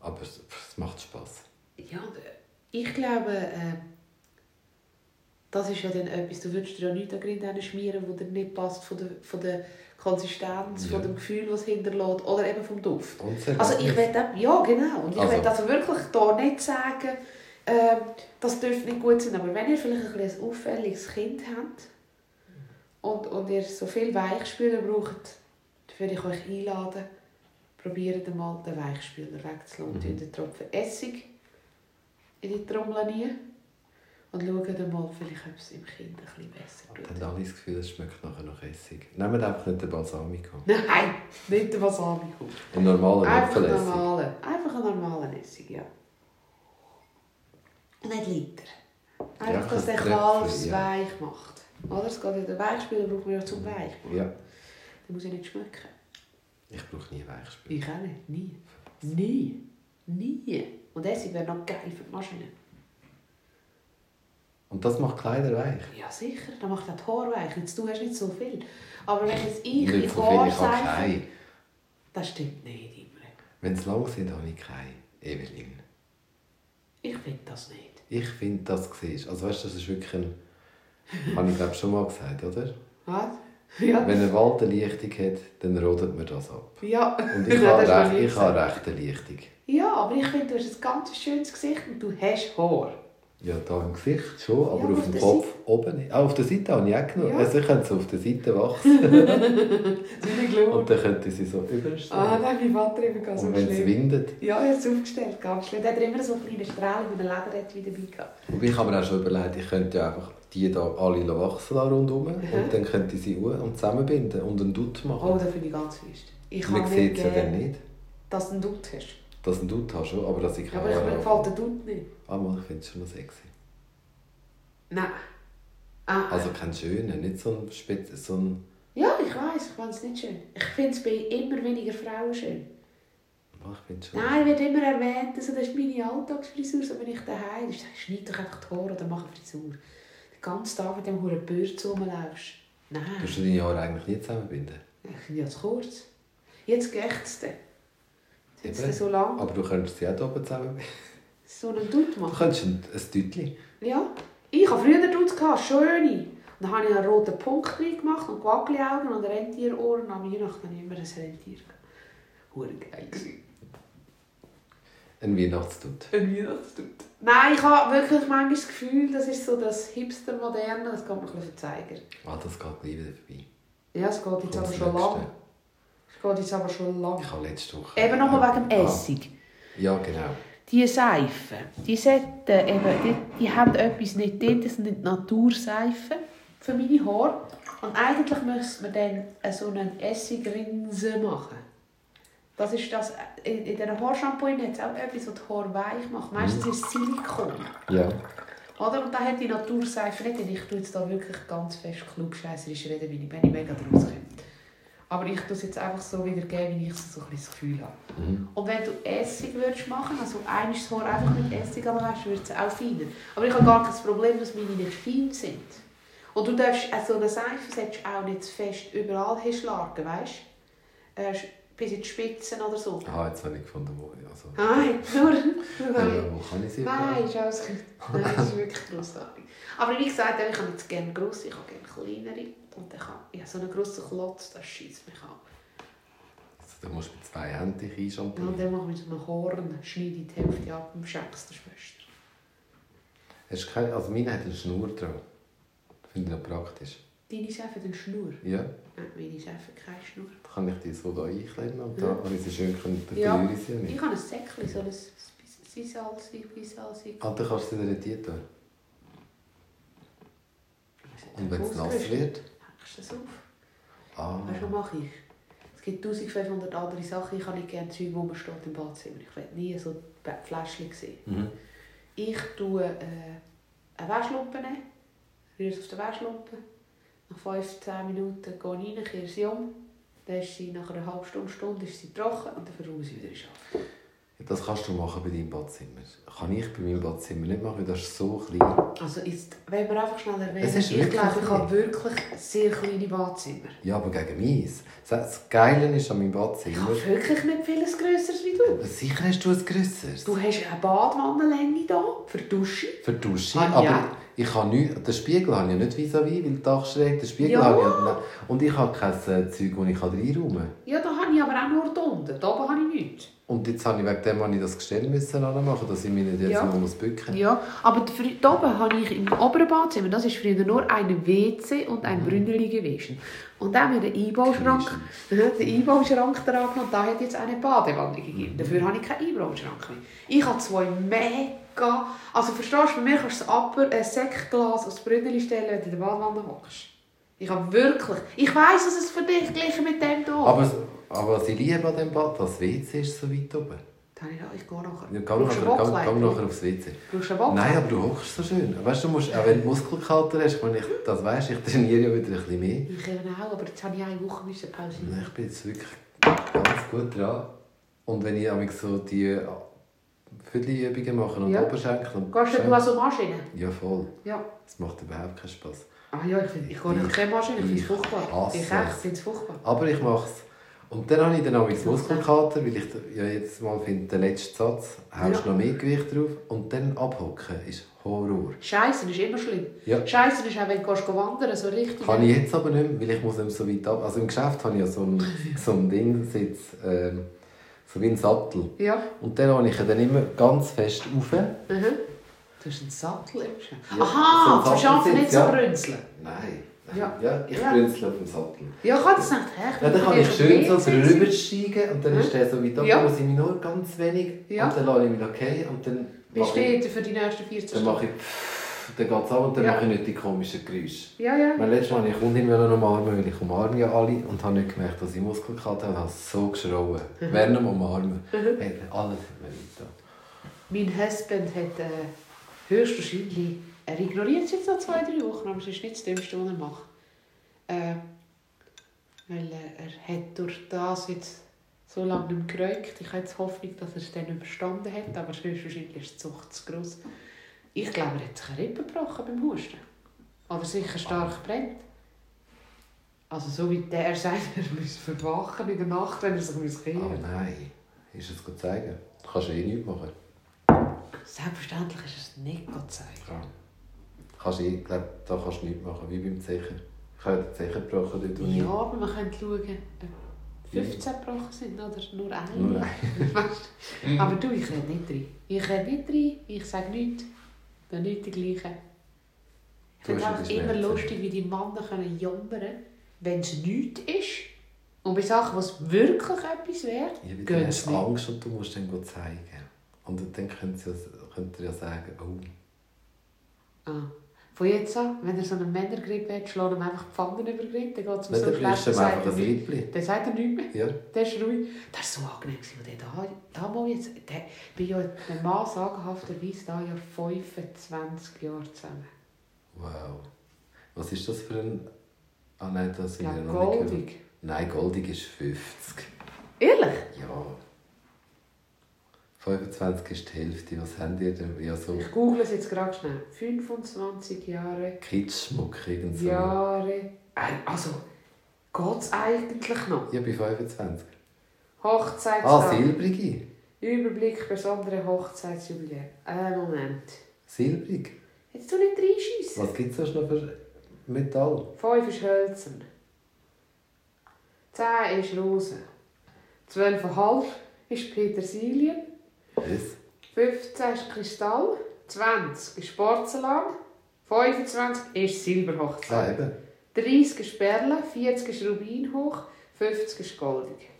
Aber es, es macht Spass. ja äh, ich glaube, äh, das ist ja dann etwas, du würdest dir ja nichts an Grind schmieren, wo dir nicht passt von der, von der Konsistenz, Ja. von dem Gefühl, was hinterlässt, oder eben vom Duft. Und Also ich will ja genau, und ich Also- will also wirklich da nicht sagen, äh, das dürfte nicht gut sein, aber wenn ihr vielleicht ein, ein auffälliges Kind habt und, und ihr so viel Weichspüler braucht, dann würde ich euch einladen, probiert einmal den Weichspüler wegzulassen. Mhm. Mhm. den Tropfen Essig in die Trommel rein und schaut einmal, vielleicht, ob es im Kind besser tut. dann alle das Gefühl, es schmeckt nachher nach Essig. Nehmt einfach nicht den Balsamico. Nein, nicht der Balsamico. Einen normalen Einfach Apfelessig. normalen, einfach einen normalen Essig, ja. Nicht Liter. Einfach, Ja, dass der Kalbs weich macht. Oder? Es geht ja, den Weichspüler braucht man ja zum Weich machen. Ja, Der muss ja nicht schmecken. ich brauche nie Weichspüler. Ich auch nicht. Nie. Nie. Nie. Und Essig wäre noch geil für die Maschine. Und das macht Kleider weich. Ja, sicher. Dann macht auch die Haare weich. Jetzt, du hast nicht so viel. Aber wenn jetzt ich Nicht so viel, ich habe keine. Das stimmt nicht immer. Wenn es lang sind, habe ich keine. Evelyn. Ich finde das nicht. Ich finde, das siehst Also weißt du, das ist wirklich ein... habe ich glaube schon mal gesagt, oder? Was? Ja. Wenn ein Wald eine Lichtung hat, dann rodet man das ab. Ja. Und ich Ja, habe das recht, ich habe recht eine Lichtung. Ja, aber ich finde, du hast ein ganz schönes Gesicht und du hast Haar. Ja, da im Gesicht schon, aber aber auf auf dem Kopf oben nicht. Ah, auf der Seite habe ich auch genommen. Ja. Also ich könnte so auf der Seite wachsen und dann könnte sie so überstehen. Ah, nein, mein Vater immer ganz und wenn es windet. Ja, er hat es aufgestellt, ganz schlimm. Er hat immer so einen kleinen Strahl mit einem Lederett wieder dabei. Und ich habe mir auch schon überlegt, ich könnte ja einfach die da alle wachsen da rundherum Mhm. und dann könnte ich sie und zusammenbinden und einen Dutt machen. Oh, das finde ich ganz fest. Ich Man sieht es ja dann nicht, dass du einen Dutt hast. Dass du einen Dutt hast, schon, aber dass ich keine aber ich, mir gefällt der Dutt nicht. Ah, mal, ich finde es schon noch sexy. Nein. Ah, Also kein schöner, nicht so ein, Spez so ein ja, ich weiß, ich finde es nicht schön. Ich finde es bei immer weniger Frauen schön. Ah, ich finde schon. Nein, wird immer erwähnt, also das ist meine Alltagsfrisur, so bin ich daheim. Ich sage, schneid doch einfach die Haare oder mach eine Frisur. Den ganzen Tag mit dem hohen Bürz rumlaufst. Nein, Tust du deine Haare eigentlich nie zusammenbinden? ich finde ja zu kurz. Jetzt geht es dann. Jetzt Eben. so lang. Aber du könntest sie auch hier oben zusammenbinden. So einen Dutt Du machen. könntest ein, ein Tütchen. Ja. Ich habe früher Dutz gehabt, schöne. Dann habe ich einen roten Punkt gemacht und Quackli-Augen und Rentierohren. Und am Weihnachten habe ich immer ein Rentier. Hure geil. Ein Weihnachtsdutt. Ein Weihnachtsdutt. Nein, ich habe wirklich manchmal das Gefühl, das ist so das Hipster-Moderne, das geht mir ein bisschen verzeigen. Ah, das geht gleich wieder vorbei. Ja, es geht jetzt Kommt aber schon Nächste. Es geht jetzt aber schon lang. Ich habe letzte Woche... Eben nochmal wegen dem Ah, Essig. Ja, genau. Die Seifen, die, sollten eben, die, die haben etwas nicht drin, das sind Naturseifen für meine Haare. Und eigentlich müsste man dann so eine Essigrinse machen. Das ist das, in, in diesen Haarshampoo hat es auch etwas, das die Haare weich macht. Meistens ist es Silikon. Ja. Oder? Und da hat die Naturseife nicht. Und ich tue jetzt da wirklich ganz fest klugscheisserisch reden, weil ich, ich mega draus. Aber ich tue es jetzt einfach so wiedergeben, wie ich so ein das Gefühl habe. Mhm. Und wenn du Essig würdest machen, also einmal das Haar einfach mit Essig abwaschen, wird es auch feiner. Aber ich habe gar kein Problem, dass meine nicht fein sind. Und du darfst, also eine Seife solltest auch nicht zu fest überall hinschlagen, weißt du? Äh, bis in die Spitzen oder so. Ah, jetzt habe ich gefunden, wo... Also, Nein, nur... ja, wo kann ich sie Nein, ist alles gut. Nein, das ist wirklich grossartig. Aber wie gesagt, ich habe jetzt gerne grosse, ich habe gerne kleinere. Und dann kann, ja, so einen grossen Klotz, das schießt mich an. Also, du musst mit zwei Händen dich Und dann mache ich mit so einem Horn, schneide ich die Hälfte ab und schenke es der Schwester. Hast du keine... Also, meine hat eine Schnur dran. Finde ich noch praktisch. Deine Chefin hat eine Schnur. Ja, Nein, meine Chefin hat keine Schnur. da kann ich die so da einklemmen und da Ja. habe ich sie schön können, dann Ja. ich ja nicht. Ich habe ein Säckchen, so ein Sisalzig, Bisalzig. Ah, dann kannst du sie dann die tun. Und wenn es nass wird? Du das auf? Ah, Weißt du, was mache ich? Es gibt 1500 andere Sachen. Ich habe nicht gerne Zeug, wo man steht im Badzimmer. Ich will nie so Fläschchen sehen. mhm. Ich tue äh, eine Waschlumpe nehmen, rühre es auf den Waschlumpe. Nach 15 Minuten gehe ich rein, kehre sie um. Dann ist sie nach einer halben Stunde, Stunde ist sie trocken und dann ich sie wieder in. Das kannst du machen bei deinem Badzimmer. Kann ich bei meinem Badzimmer nicht machen, weil das ist so klein. Also jetzt, wenn wir einfach schnell erwähnen, Es ist ich glaube, ich habe wirklich sehr kleine Badzimmer. Ja, aber gegen meins. Das Geile ist an meinem Ich Badzimmer... habe wirklich nicht vieles Grösseres wie du. Sicher hast du ein grösseres. Du hast eine Badwannenlänge hier für die Dusche. Für die Dusche. Ah, aber ja. Ich habe nicht, den Spiegel habe ich ja nicht vis-à-vis, weil die Dachschräge, den Spiegel Ja. habe ich ja. Und ich habe kein äh, Zeug, das ich reinräumen kann. Ja, da habe ich aber auch nur da unten. Da oben habe ich nichts. Und jetzt habe ich wegen dem habe ich das Gestell müssen anmachen, dass ich mich nicht jetzt Ja. noch muss bücken Ja, aber da oben habe ich im oberen Badzimmer, das ist früher nur ein WC und ein Brünneli gewesen. Und dann haben wir den Einbauschrank, den Einbauschrank dran und da hat jetzt eine Badewanne gegeben. Dafür habe ich keinen Einbauschrank mehr. Ich habe zwei mega... Also verstehst du, bei mir kannst du Upper, ein Sektglas aufs Brünneli stellen, wenn du in der Badewanne hockst. Ich habe wirklich... Ich weiss, dass es für dich gleich mit dem hier. Aber, aber was ich liebe an diesem Bad, das WC ist so weit oben. Dann ich gehe nachher. Ja, geh nachher, geh, geh nachher aufs WC. Brauchst du ein Bockleid? Nein, aber du hockst so schön. Weißt du, musst, auch wenn du Muskelkater hast, wenn ich das weiss, ich trainiere ja wieder ein bisschen mehr. Ich eben auch, aber jetzt habe ich eine Woche. Nein, Ich bin jetzt wirklich ganz gut dran. Und wenn ich so die Viertelübungen mache und Ja. Oberschenkel und Gehst du an so Maschine? Ja, voll. Ja. Das macht überhaupt keinen Spass. Ah ja, ich, find, ich gehe nicht keine Maschine, ich finde es Ich furchtbar. Ich echt finde es furchtbar. Aber ich mache es. Und dann habe ich dann auch Das Muskelkater, weil ich ja jetzt mal finde, der letzte Satz, haust Ja. noch mehr Gewicht drauf und dann abhocken ist Horror. Scheiße ist immer schlimm. Ja. Scheiße ist auch, wenn du wandern so richtig. Kann ich jetzt aber nicht mehr, weil ich muss nicht so weit ab. Also im Geschäft habe ich ja so ein, so ein Ding, Sitz, ähm, so wie ein Sattel. Ja. Und dann habe ich ihn dann immer ganz fest rauf. Mhm. Du hast einen Sattel im. Ja, Aha, so verschafft nicht so ja. brünzeln. Nein. Ja. ja ich Ja. brünzle auf dem Sattel. Ja, ich habe das gedacht, hä? Ja, dann kann ich schön so drüber steigen und dann Mhm. ist der so weit ab, Ja. muss ich mich nur ganz wenig Ja. und dann lasse ich mich fallen und dann Bist du für die nächsten 14 dann Stunden? mache ich pfff, dann geht es ab und dann Ja. mache ich nicht die komischen Geräusche. Ja, ja. Mein letztes Mal wollte ich Kundin umarmen, weil ich umarme ja alle und habe nicht gemerkt, dass ich Muskelkater habe und habe so geschrauen. Mhm. Während dem Umarmen. Hey, alles hat mir getan. Mein Husband hat äh, höchstwahrscheinlich... Er ignoriert es jetzt noch zwei, drei Wochen, aber es ist nicht das Dümmste, was er macht. Äh, weil er hat durch das jetzt so lange nicht mehr geraucht. Ich habe jetzt Hoffnung, dass er es dann überstanden hat, aber höchstwahrscheinlich ist die Zucht zu gross. Ich glaube, er hat sich eine Rippe gebrochen beim Husten. Oder sicher stark brennt. Also so wie der sagt, er muss verwachen in der Nacht, wenn er sich muss Oh kehren nein, ist es gut zeigen? Du kannst eh nichts machen. Selbstverständlich ist es nicht Gott sei Ja. kannst glaube, da kannst du nichts machen, wie beim Zecher. Ich habe den Zecher gebrochen dort, wo ich- Ja, aber man könnte schauen, ob 15 gebrochen sind oder nur eine. Nur Weißt du? aber du, ich rede nicht rein. Ich rede nicht rein, ich sage nichts. Dann nicht die gleiche. Ich finde es immer Schmerzen. lustig, wie die Männer können jammern wenn es nichts ist. Und bei Sachen, was wirklich etwas wäre, Ja, sie nicht. Angst und du musst dann zeigen. Und dann können sie ja, könnt ihr ja sagen, oh, Ah. Von jetzt an, wenn er so einen Männergrippe hat, schlägt ihm einfach die Pfannen über den Grippe, dann geht es Nein, so schlecht, dann ihm sagt einfach er nichts. Liebling. Dann sagt er nichts mehr. Ja. Der ist ruhig. Das war so angenehm, als ich da, da mal jetzt, der, bin ja mit Mann sagenhafterweise da ja 25 Jahre zusammen. Wow. Was ist das für ein... Ah nein, das sind wir glaube, noch goldig. Nein, goldig ist 50. Ehrlich? Ja. 25 ist die Hälfte. Was habt ihr denn? Ja, so Ich google es jetzt gerade schnell. 25 Jahre, Kitschmuck irgend so. Jahre... Äh, Also, geht es eigentlich noch? Ja, bei 25. Hochzeitstag. Ah, silbrige. Überblick besondere Hochzeitsjubiläum. Äh, Moment. Silbrig. Jetzt tu nicht reinschiessen. Was gibt es sonst noch für Metall? 5 ist Hölzern. 10 ist Rosen. 12,5 ist Petersilien. Das? 15 ist Kristall. 20 ist Porzellan. 25 ist Ah, Silberhochzeit. eben. 30 ist Perle. 40 ist Rubinhoch. 50 ist goldig.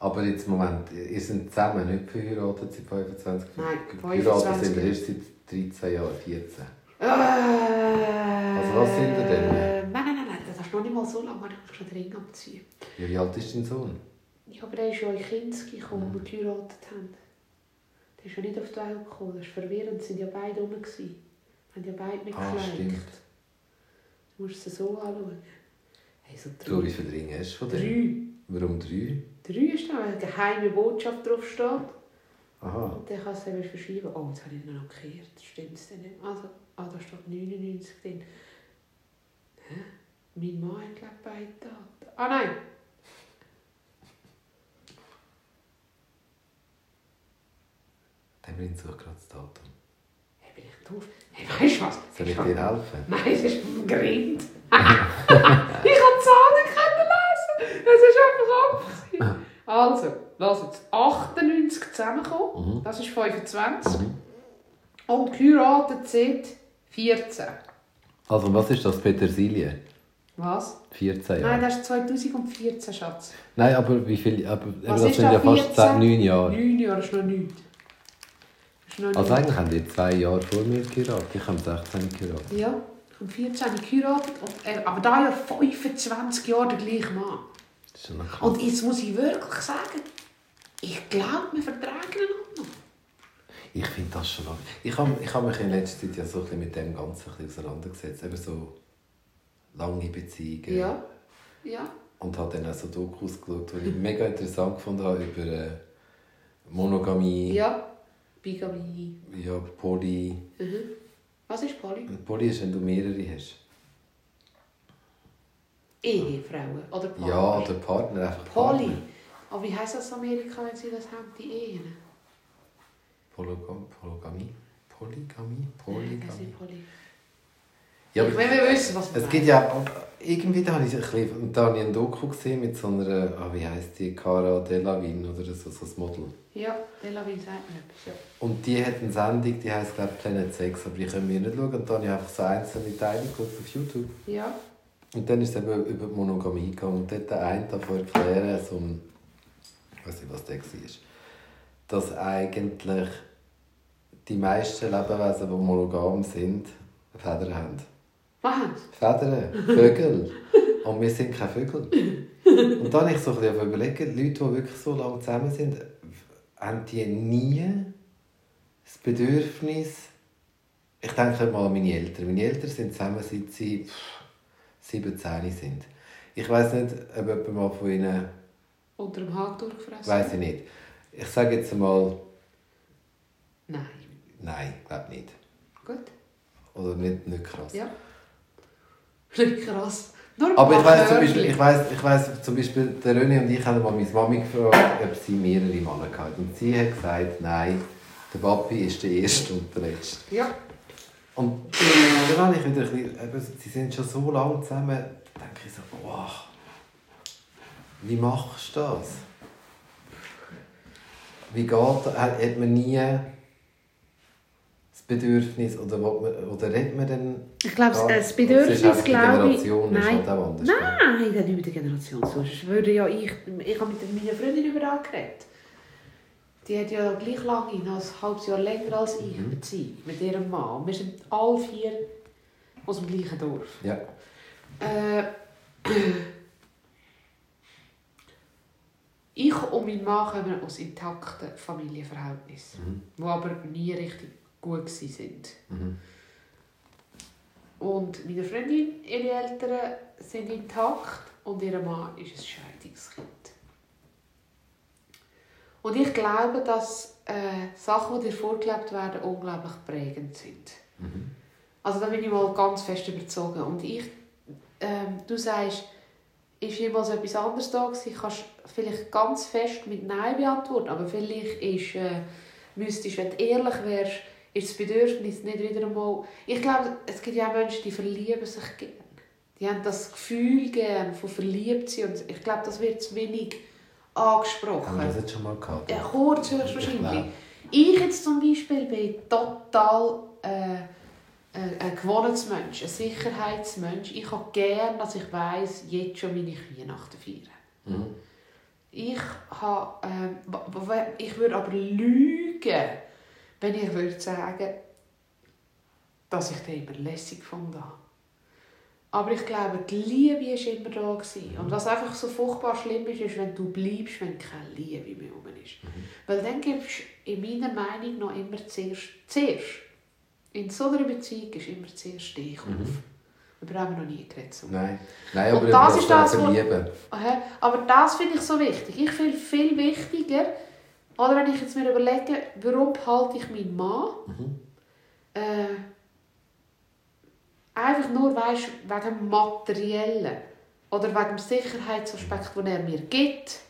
Aber jetzt, Moment, ihr seid zusammen, nicht verheiratet seit 25 Nein, Verheiratet 25. sind wir erst seit 13 Jahren, 14. Äh, Also was sind ihr denn? Nein, nein, nein, nein. Das ist noch nicht mal so lange. Ich muss schon den Ring abziehen. Ja, wie alt ist dein Sohn? Ja, aber er ist ja in Kinski gekommen, als wir geheiratet haben. Der ist ja nicht auf die Welt gekommen. Das ist verwirrend. Sie waren ja beide rum. gewesen. Haben ja beide nicht Ah, gefleckt. stimmt. Du musst sie so anschauen. Hey, so Du, wie viele Ringe hast du von dem? Drei. Warum drei? Drei ist da, weil eine geheime Botschaft draufsteht. Aha. Und dann kannst du eben verschieben. Oh, jetzt habe ich ihn noch gekehrt. Stimmt es denn nicht? Also, ah, da steht 99 drin. Hä? Mein Mann hat glaube ich beide. Ah nein! Bin ich gerade das Datum. Hey, bin ich doof? Hey, weißt du was? Soll ich dir helfen? Nein, es ist ein Grind. ich kann die Zahlen lesen. Es ist einfach ab. Also, lass jetzt 98 zusammenkommen. Mhm. Das ist 25. Mhm. Und geheiratet sind 14. Also, was ist das? Petersilie? Was? 14 Nein, Jahre. das ist 2014, Schatz. Nein, aber wie viel? Aber, aber Was das ist sind da, ja fast 14? 10, 9 Jahre. 9 Jahre ist noch nichts. Noch Also eigentlich haben die zwei Jahre vor mir geheiratet. Ich habe 16 geheiratet. Ja, 14 habe ich geheiratet. Und er, aber da ja 25 Jahre der gleiche Mann. Das ist schon noch krass. Und jetzt muss ich wirklich sagen, ich glaube, wir vertragen einander noch. Ich finde das schon lange. Ich habe ich hab mich in letzter Zeit ja so ein mit dem Ganzen ein auseinandergesetzt. Eben so lange Beziehungen. Ja, ja. Und habe dann auch so Dokus geschaut, die ich mega interessant gefunden habe über äh, Monogamie, Ja, Bigamie. ja, Poly. Mhm. Was ist Poly? Poly ist, wenn du mehrere hast. Ehefrauen oder Partner? Ja, oder Partner, einfach Poly. Partner. Aber wie heisst das in Amerika, wenn sie das haben, die Ehen? Polygam, Polygamie? Polygamie? Nein, Polygamie? Poly. Ja, ich will wir wissen, was wir es gibt ja... Irgendwie da habe ich, ein bisschen, da habe ich Doku gesehen mit so einer... Ah, wie heisst die? Cara Delevingne oder so, so ein Model. Ja, Delavin sagt mir etwas. Ja. Und die hat eine Sendung, die heisst glaube ich Planet Sex, aber die können wir nicht schauen. Und da habe ich einfach so einzelne Teile geguckt auf YouTube. ja. Und dann ist es eben über die Monogamie gegangen. Und dort der eine davon erklären, so ein, ich weiß nicht, was der war, dass eigentlich die meisten Lebewesen, die monogam sind, Federn haben. Federn, Vögel. Und wir sind keine Vögel. Und dann habe ich so ein bisschen überlegt, Leute, die wirklich so lange zusammen sind, haben die nie das Bedürfnis, ich denke mal an meine Eltern. Meine Eltern sind zusammen, seit sie pff, 17 sind. Ich weiß nicht, ob jemand mal von ihnen, Unter dem Haken durchgefressen? weiß ich nicht. Ich sage jetzt mal, Nein. nein, glaube nicht. Gut. Oder nicht, nicht krass. Ja. Nicht krass. Nur Aber ich weiß zum. Beispiel, ich weiss, ich weiss, zum Beispiel, der René und ich haben mal meine Mami gefragt, ob sie mehrere Männer hatte. Und sie hat gesagt, nein, der Papi ist der Erste und der Letzte. Ja. Und dann habe ich wieder ein bisschen, eben, sie sind schon so lange zusammen, da denke ich so, wow, wie machst du das? Wie geht das? Hat hat man nie Bedürfnis, oder, oder redet man dann Ich glaube, das Bedürfnis, glaube ich... Nein, anders. nein, nicht mit der Generation. Sonst würde ja ich... Ich habe mit meiner Freundin über das geredet. Die hat ja gleich lange, noch ein halbes Jahr länger als ich, Mhm. Beziehung mit ihrem Mann. Wir sind alle vier aus dem gleichen Dorf. Ja. Äh, ich und mein Mann kommen aus intakten Familienverhältnissen, Mhm. die aber nie richtig gut waren. Mhm. Und meine Freundin, ihre Eltern sind intakt und ihr Mann ist ein Scheidungskind. Und ich glaube, dass äh, Sachen, die dir vorgelebt werden, unglaublich prägend sind. Mhm. Also da bin ich mal ganz fest überzogen. Und ich, ähm, du sagst, ist jemals etwas anderes da gewesen? Kannst vielleicht ganz fest mit Nein beantworten, aber vielleicht ist, äh, müsstest, wenn du ehrlich wärst, ist das Bedürfnis nicht wieder einmal... Ich glaube, es gibt ja auch Menschen, die verlieben sich gerne. Die haben das Gefühl gern von verliebt sein und ich glaube, das wird zu wenig angesprochen. Haben wir das jetzt schon mal gehabt? Ja, kurz Ich höchstwahrscheinlich. glaube. Ich jetzt zum Beispiel bin total äh, ein, ein Gewohnheitsmensch, ein Sicherheitsmensch. Ich habe gerne, dass ich weiss, jetzt schon meine ich Weihnachten feiern. Mhm. Ich, habe, w- ich würde aber lügen, wenn ich würde sagen, dass ich den immer lässig gefunden habe. Aber ich glaube, die Liebe war immer da. Gewesen. Und was einfach so furchtbar schlimm ist, ist, wenn du bleibst, wenn keine Liebe mehr rum ist. Weil dann gibst du in meiner Meinung noch immer zuerst, zuerst in so einer Beziehung ist immer zuerst dich auf. Darüber haben wir noch nie geredet. So. Nein. Nein, Und aber das über ist das, wo- Aber das finde ich so wichtig. Ich finde viel wichtiger, oder wenn ich jetzt mir überlege, warum behalte ich meinen Mann? Mhm. Äh, einfach nur weißt, wegen dem Materiellen oder wegen dem Sicherheitsaspekt, den er mir gibt.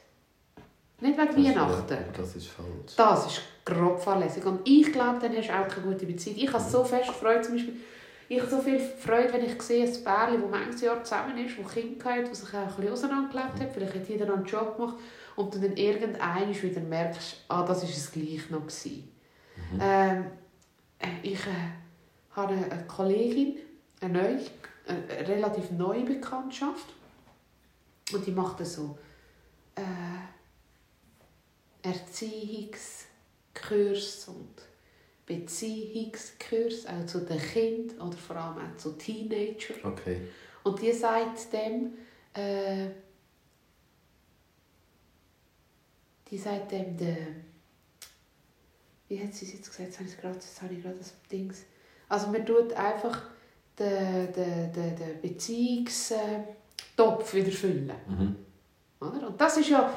Nicht wegen Das ist- Weihnachten. ja, Das ist falsch. Das ist grob fahrlässig. Und ich glaube, dann hast du auch keine gute Beziehung. Ich habe so fest Freude, zum Beispiel, ich habe so viel Freude, wenn ich sehe, ein Pärchen, das manches Jahr zusammen ist, das Kinder hat, das sich auch ein bisschen auseinandergelebt hat, vielleicht hat jeder einen Job gemacht und du dann irgendwann wieder merkst, ah, das war es gleich noch. Gewesen. Ähm, äh, ich äh, habe eine, eine Kollegin, eine, neue, eine relativ neue Bekanntschaft und die macht so äh, Erziehungskurs und Beziehungskurs, auch zu den Kindern oder vor allem auch zu Teenagern. Okay. Und die sagt dem, äh, die sagt dem, de, wie hat sie es jetzt gesagt, jetzt habe ich gerade, jetzt habe ich gerade das Dings. Also man tut einfach den, den, den, den Beziehungstopf wieder füllen. Mhm. Oder? Und das ist ja,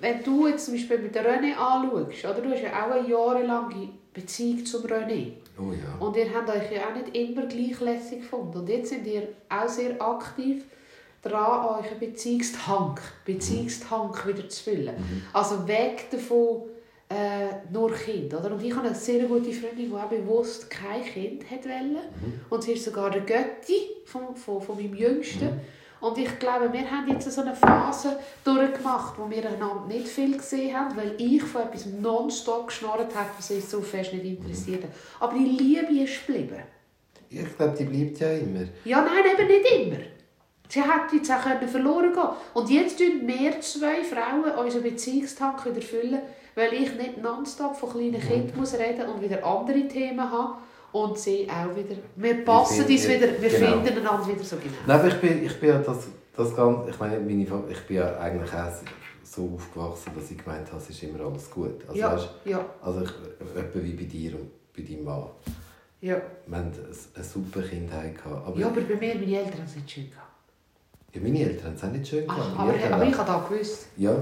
wenn du jetzt zum Beispiel mit der René anschaust, oder? du hast ja auch eine jahrelange Beziehung zum René. Oh ja. Und ihr habt euch ja auch nicht immer gleich lässig gefunden. Und jetzt sind ihr auch sehr aktiv daran, euren Beziehungstank, Beziehungstank wieder zu füllen. Also weg davon, äh, nur Kind. Oder? Und ich habe eine sehr gute Freundin, die auch bewusst kein Kind wollte. Und sie ist sogar der Götti von, von, von meinem Jüngsten. Und ich glaube, wir haben jetzt so eine Phase durchgemacht, wo wir einander nicht viel gesehen haben, weil ich von etwas nonstop geschnarrt habe, was uns so fest nicht interessiert hat. Aber die Liebe ist geblieben. Ich glaube, die bleibt ja immer. Ja, nein, eben nicht immer. Sie hätte jetzt auch verloren gehen Und jetzt tun wir zwei Frauen unseren Beziehungstank wieder füllen, weil ich nicht nonstop von kleinen Kindern muss reden und wieder andere Themen habe. Und sie auch wieder. Wir passen uns wieder, wir genau. finden einander wieder so genau. Nein, aber ich bin, ich bin ja das, das ganz, ich meine, meine, ich bin ja eigentlich auch so aufgewachsen, dass ich gemeint habe, es ist immer alles gut. Also, ja, weißt, ja, also ich, etwa wie bei dir und bei deinem Mann. ja. Wir hatten eine, super Kindheit. Aber, Ja, aber bei mir, meine Eltern haben es nicht schön gehabt. Ja, meine Eltern haben es auch nicht schön gehabt. Ach, aber, aber ich habe das gewusst. Ja,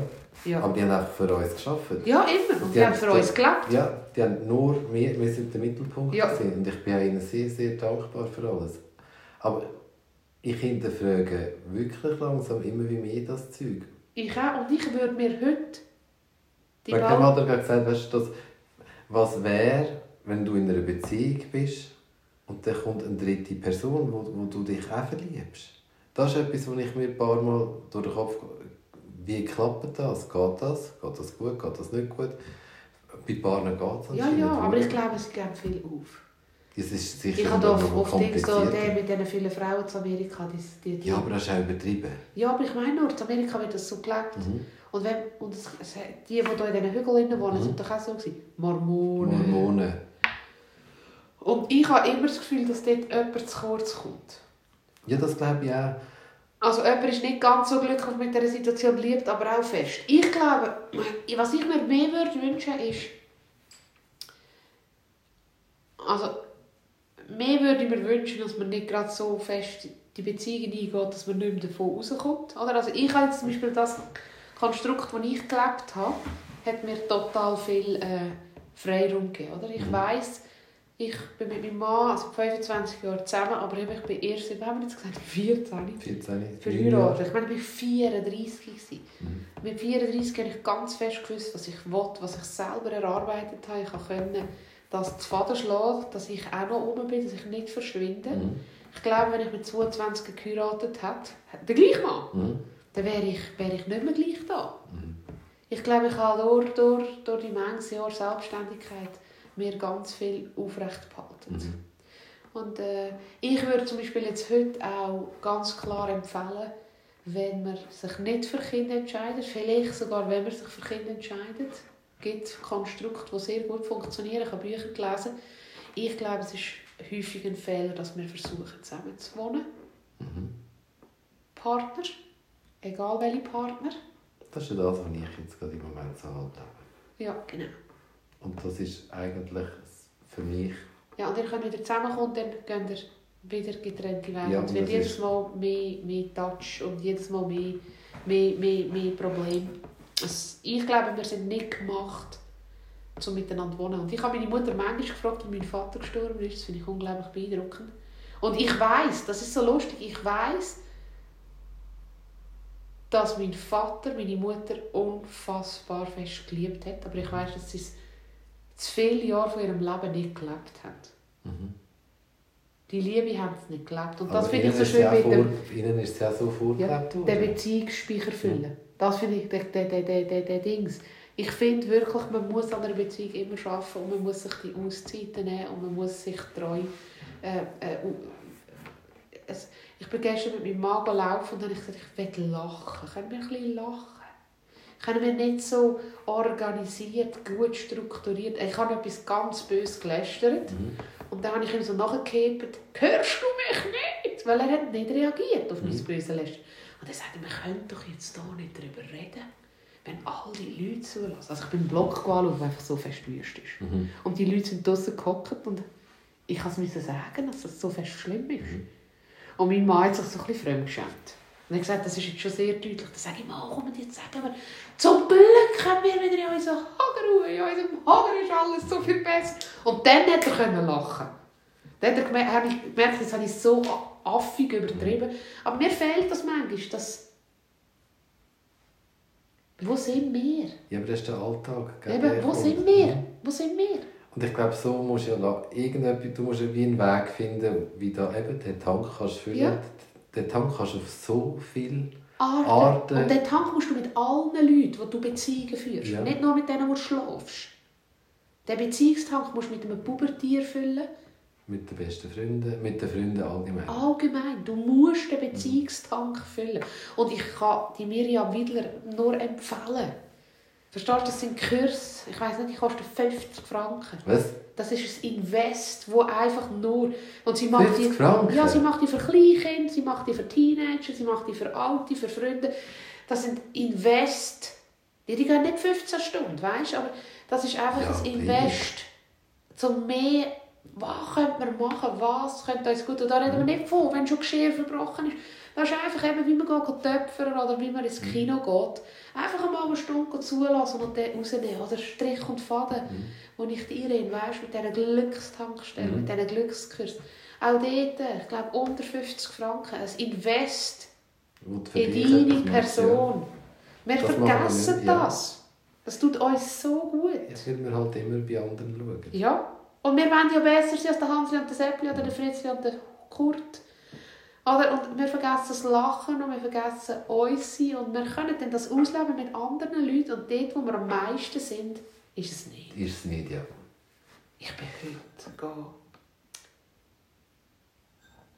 Ja, aber die haben auch für uns geschafft. ja immer. Und Die die haben für uns gelebt. Ja, die haben nur, wir, wir sind der Mittelpunkt Ja. gewesen. und ich bin auch ihnen sehr, sehr dankbar für alles. Aber ich hinterfrage wirklich langsam immer wie mehr das Zeug. Ich auch. Und ich würde mir heute die dem Ball... hat er gerade gesagt, weißt du, dass, was wäre, wenn du in einer Beziehung bist und und dann kommt eine dritte Person, wo, wo du dich auch verliebst. Das ist etwas, was ich mir ein paar Mal durch den Kopf Wie klappt das? Geht das? Geht das gut? Geht das nicht gut? Bei Paaren geht es Ja, ja, aber ich glaube, es geht viel auf. Das ist sicher Ich habe oft, oft so, der mit diesen vielen Frauen zu Amerika, die, die, die Ja, aber das ist auch übertrieben. Ja, aber ich meine nur, in Amerika wird das so gelebt. Mhm. Und, wenn, und es, es, die, die hier in diesen Hügeln wohnen, Mhm. sind doch auch so gewesen. Mormonen. Hormone. Und ich habe immer das Gefühl, dass dort jemand zu kurz kommt. Ja, das glaube ich auch. Also jemand ist nicht ganz so glücklich mit dieser Situation, liebt aber auch fest. Ich glaube, was ich mir mehr würde wünschen ist, also mehr würde ich mir wünschen, dass man nicht gerade so fest die Beziehung eingeht, dass man nicht mehr davon rauskommt. Oder? Also ich habe jetzt zum Beispiel das Konstrukt, das ich gelebt habe, hat mir total viel äh, Freiraum gegeben. Oder? Ich Mhm. Ich bin mit meinem Mann also 25 Jahre zusammen, aber ich bin erst, wie haben wir jetzt gesagt, 14 14, verheiratet. Ich meine, ich war 34. gewesen. Mhm. Mit 34 habe ich ganz fest gewusst, was ich will, was ich selber erarbeitet habe. Ich konnte das zu Vater schlagen, dass ich auch noch oben bin, dass ich nicht verschwinde. Mhm. Ich glaube, wenn ich mit 22 geheiratet hätte, der gleiche Mann, Mhm. dann wäre ich, wäre ich nicht mehr gleich da. Mhm. Ich glaube, ich habe durch, durch, durch die Menge Jahre Selbstständigkeit mir ganz viel aufrecht behalten. Mhm. Und äh, ich würde zum Beispiel jetzt heute auch ganz klar empfehlen, wenn man sich nicht für Kinder entscheidet, vielleicht sogar wenn man sich für Kinder entscheidet, gibt es Konstrukte, die sehr gut funktionieren. Ich habe Bücher gelesen. Ich glaube, es ist häufig ein Fehler, dass wir versuchen, zusammen zu wohnen. Mhm. Partner, egal welche Partner. Das ist ja das, was ich jetzt gerade im Moment so halt habe. Ja, genau. Und das ist eigentlich für mich, Ja, und ihr könnt wieder zusammenkommen, dann gehen ihr wieder getrennte Wege. Ja, und es wird jedes Mal mehr, mehr Touch und jedes Mal mehr, mehr, mehr, mehr Probleme. Es, ich glaube, wir sind nicht gemacht, um miteinander zu wohnen. Und ich habe meine Mutter manchmal gefragt, wie mein Vater gestorben ist. Das finde ich unglaublich beeindruckend. Und ich weiß, das ist so lustig, ich weiß, dass mein Vater meine Mutter unfassbar fest geliebt hat. Aber ich weiß, dass sie es zu viele Jahre von ihrem Leben nicht gelebt haben. mhm. Die Liebe haben sie nicht gelebt. Und das finde ich so schön ja mit dem Ihnen ist es ja so ja, vorgelebt den worden. Beziehungsspeicher füllen. Das finde ich der, der, der, der, der, Dings. Ich finde wirklich, man muss an einer Beziehung immer arbeiten und man muss sich die Auszeiten nehmen und man muss sich treu... Äh, äh, ich bin gestern mit meinem Mann laufen und dann habe ich gesagt, ich will lachen. Können wir ein bisschen lachen? Können wir nicht so organisiert, gut strukturiert... Ich habe etwas ganz Böses gelästert. Mhm. Und dann habe ich ihm so nachgehebt, hörst du mich nicht? Weil er hat nicht reagiert auf mein Mhm. böses Lästern. Und er sagte, wir können doch jetzt hier nicht darüber reden, wenn all die Leute zulassen. Also ich bin im Block geschaut, der einfach so fest wüst ist. Mhm. Und die Leute sind draussen gehockt und ich musste es sagen, dass das so fest schlimm ist. Mhm. Und mein Mann hat sich so ein bisschen fremdgeschämt. Und er hat gesagt, das ist jetzt schon sehr deutlich. Dann sage ich, Mann, komm, jetzt sagen wir, zum Glück haben wir wieder in unserem Hager In unserem Hager ist alles so viel besser. Und dann hat er können lachen. Dann hat er gemerkt, habe ich gemerkt, jetzt habe ich so affig übertrieben. Aber mir fehlt das manchmal, dass... Wo sind wir? Ja, aber das ist der Alltag. gell? Eben, wo sind wir? Wo sind wir? Und ich glaube, so musst du ja irgendetwas, du musst ja wie einen Weg finden, wie da eben den Tank kannst füllen. Ja. Den Tank kannst du auf so viel Arten. Arten. Und den Tank musst du mit allen Leuten, die du Beziehungen führst. Ja. Nicht nur mit denen, wo du schlafst. Den Beziehungstank musst du mit einem Pubertier füllen. mit den besten Freunden, mit den Freunden allgemein. Allgemein. Du musst den Beziehungstank füllen. Und ich kann die Miriam Widler nur empfehlen. Verstehst du, das sind Kurse. Ich weiss nicht, die kosten 50 Franken. Was? Das ist ein Invest, wo einfach nur... Und sie macht 50 die, Franken? Ja, sie macht die für Kleinkinder, sie macht die für Teenager, sie macht die für Alte, für Freunde. Das sind Invest. Die, die gehen nicht 15 Stunden, weißt du? Aber das ist einfach Ja, ein. Invest. Zum mehr... Was könnte man machen? Was könnte uns gut... Und da reden wir nicht von, wenn schon Geschirr verbrochen ist. Das ist einfach eben, wie man geht töpfern oder wie man ins Mhm. Kino geht. Einfach einmal eine Stunde zulassen und dann rausnehmen. Oder Strich und Faden, Mhm. wo ich die rein, weißt, mit diesen Glückstankstellen, Mhm. mit diesen Glückskurs. Auch dort, ich glaube, unter 50 Franken, ein Invest du in deine Person. Wir Das wir vergessen ja. das. Das tut uns so gut. Ja. Ja, weil wir halt immer bei anderen schauen. Ja, Und wir wollen ja besser sein als der Hansli und der Seppli oder der Fritzli und der Kurt. Oder? Und wir vergessen das Lachen und wir vergessen uns sein und wir können dann das ausleben mit anderen Leuten und dort, wo wir am meisten sind, ist es nicht. Ist es nicht, ja. Ich bin heute gehen.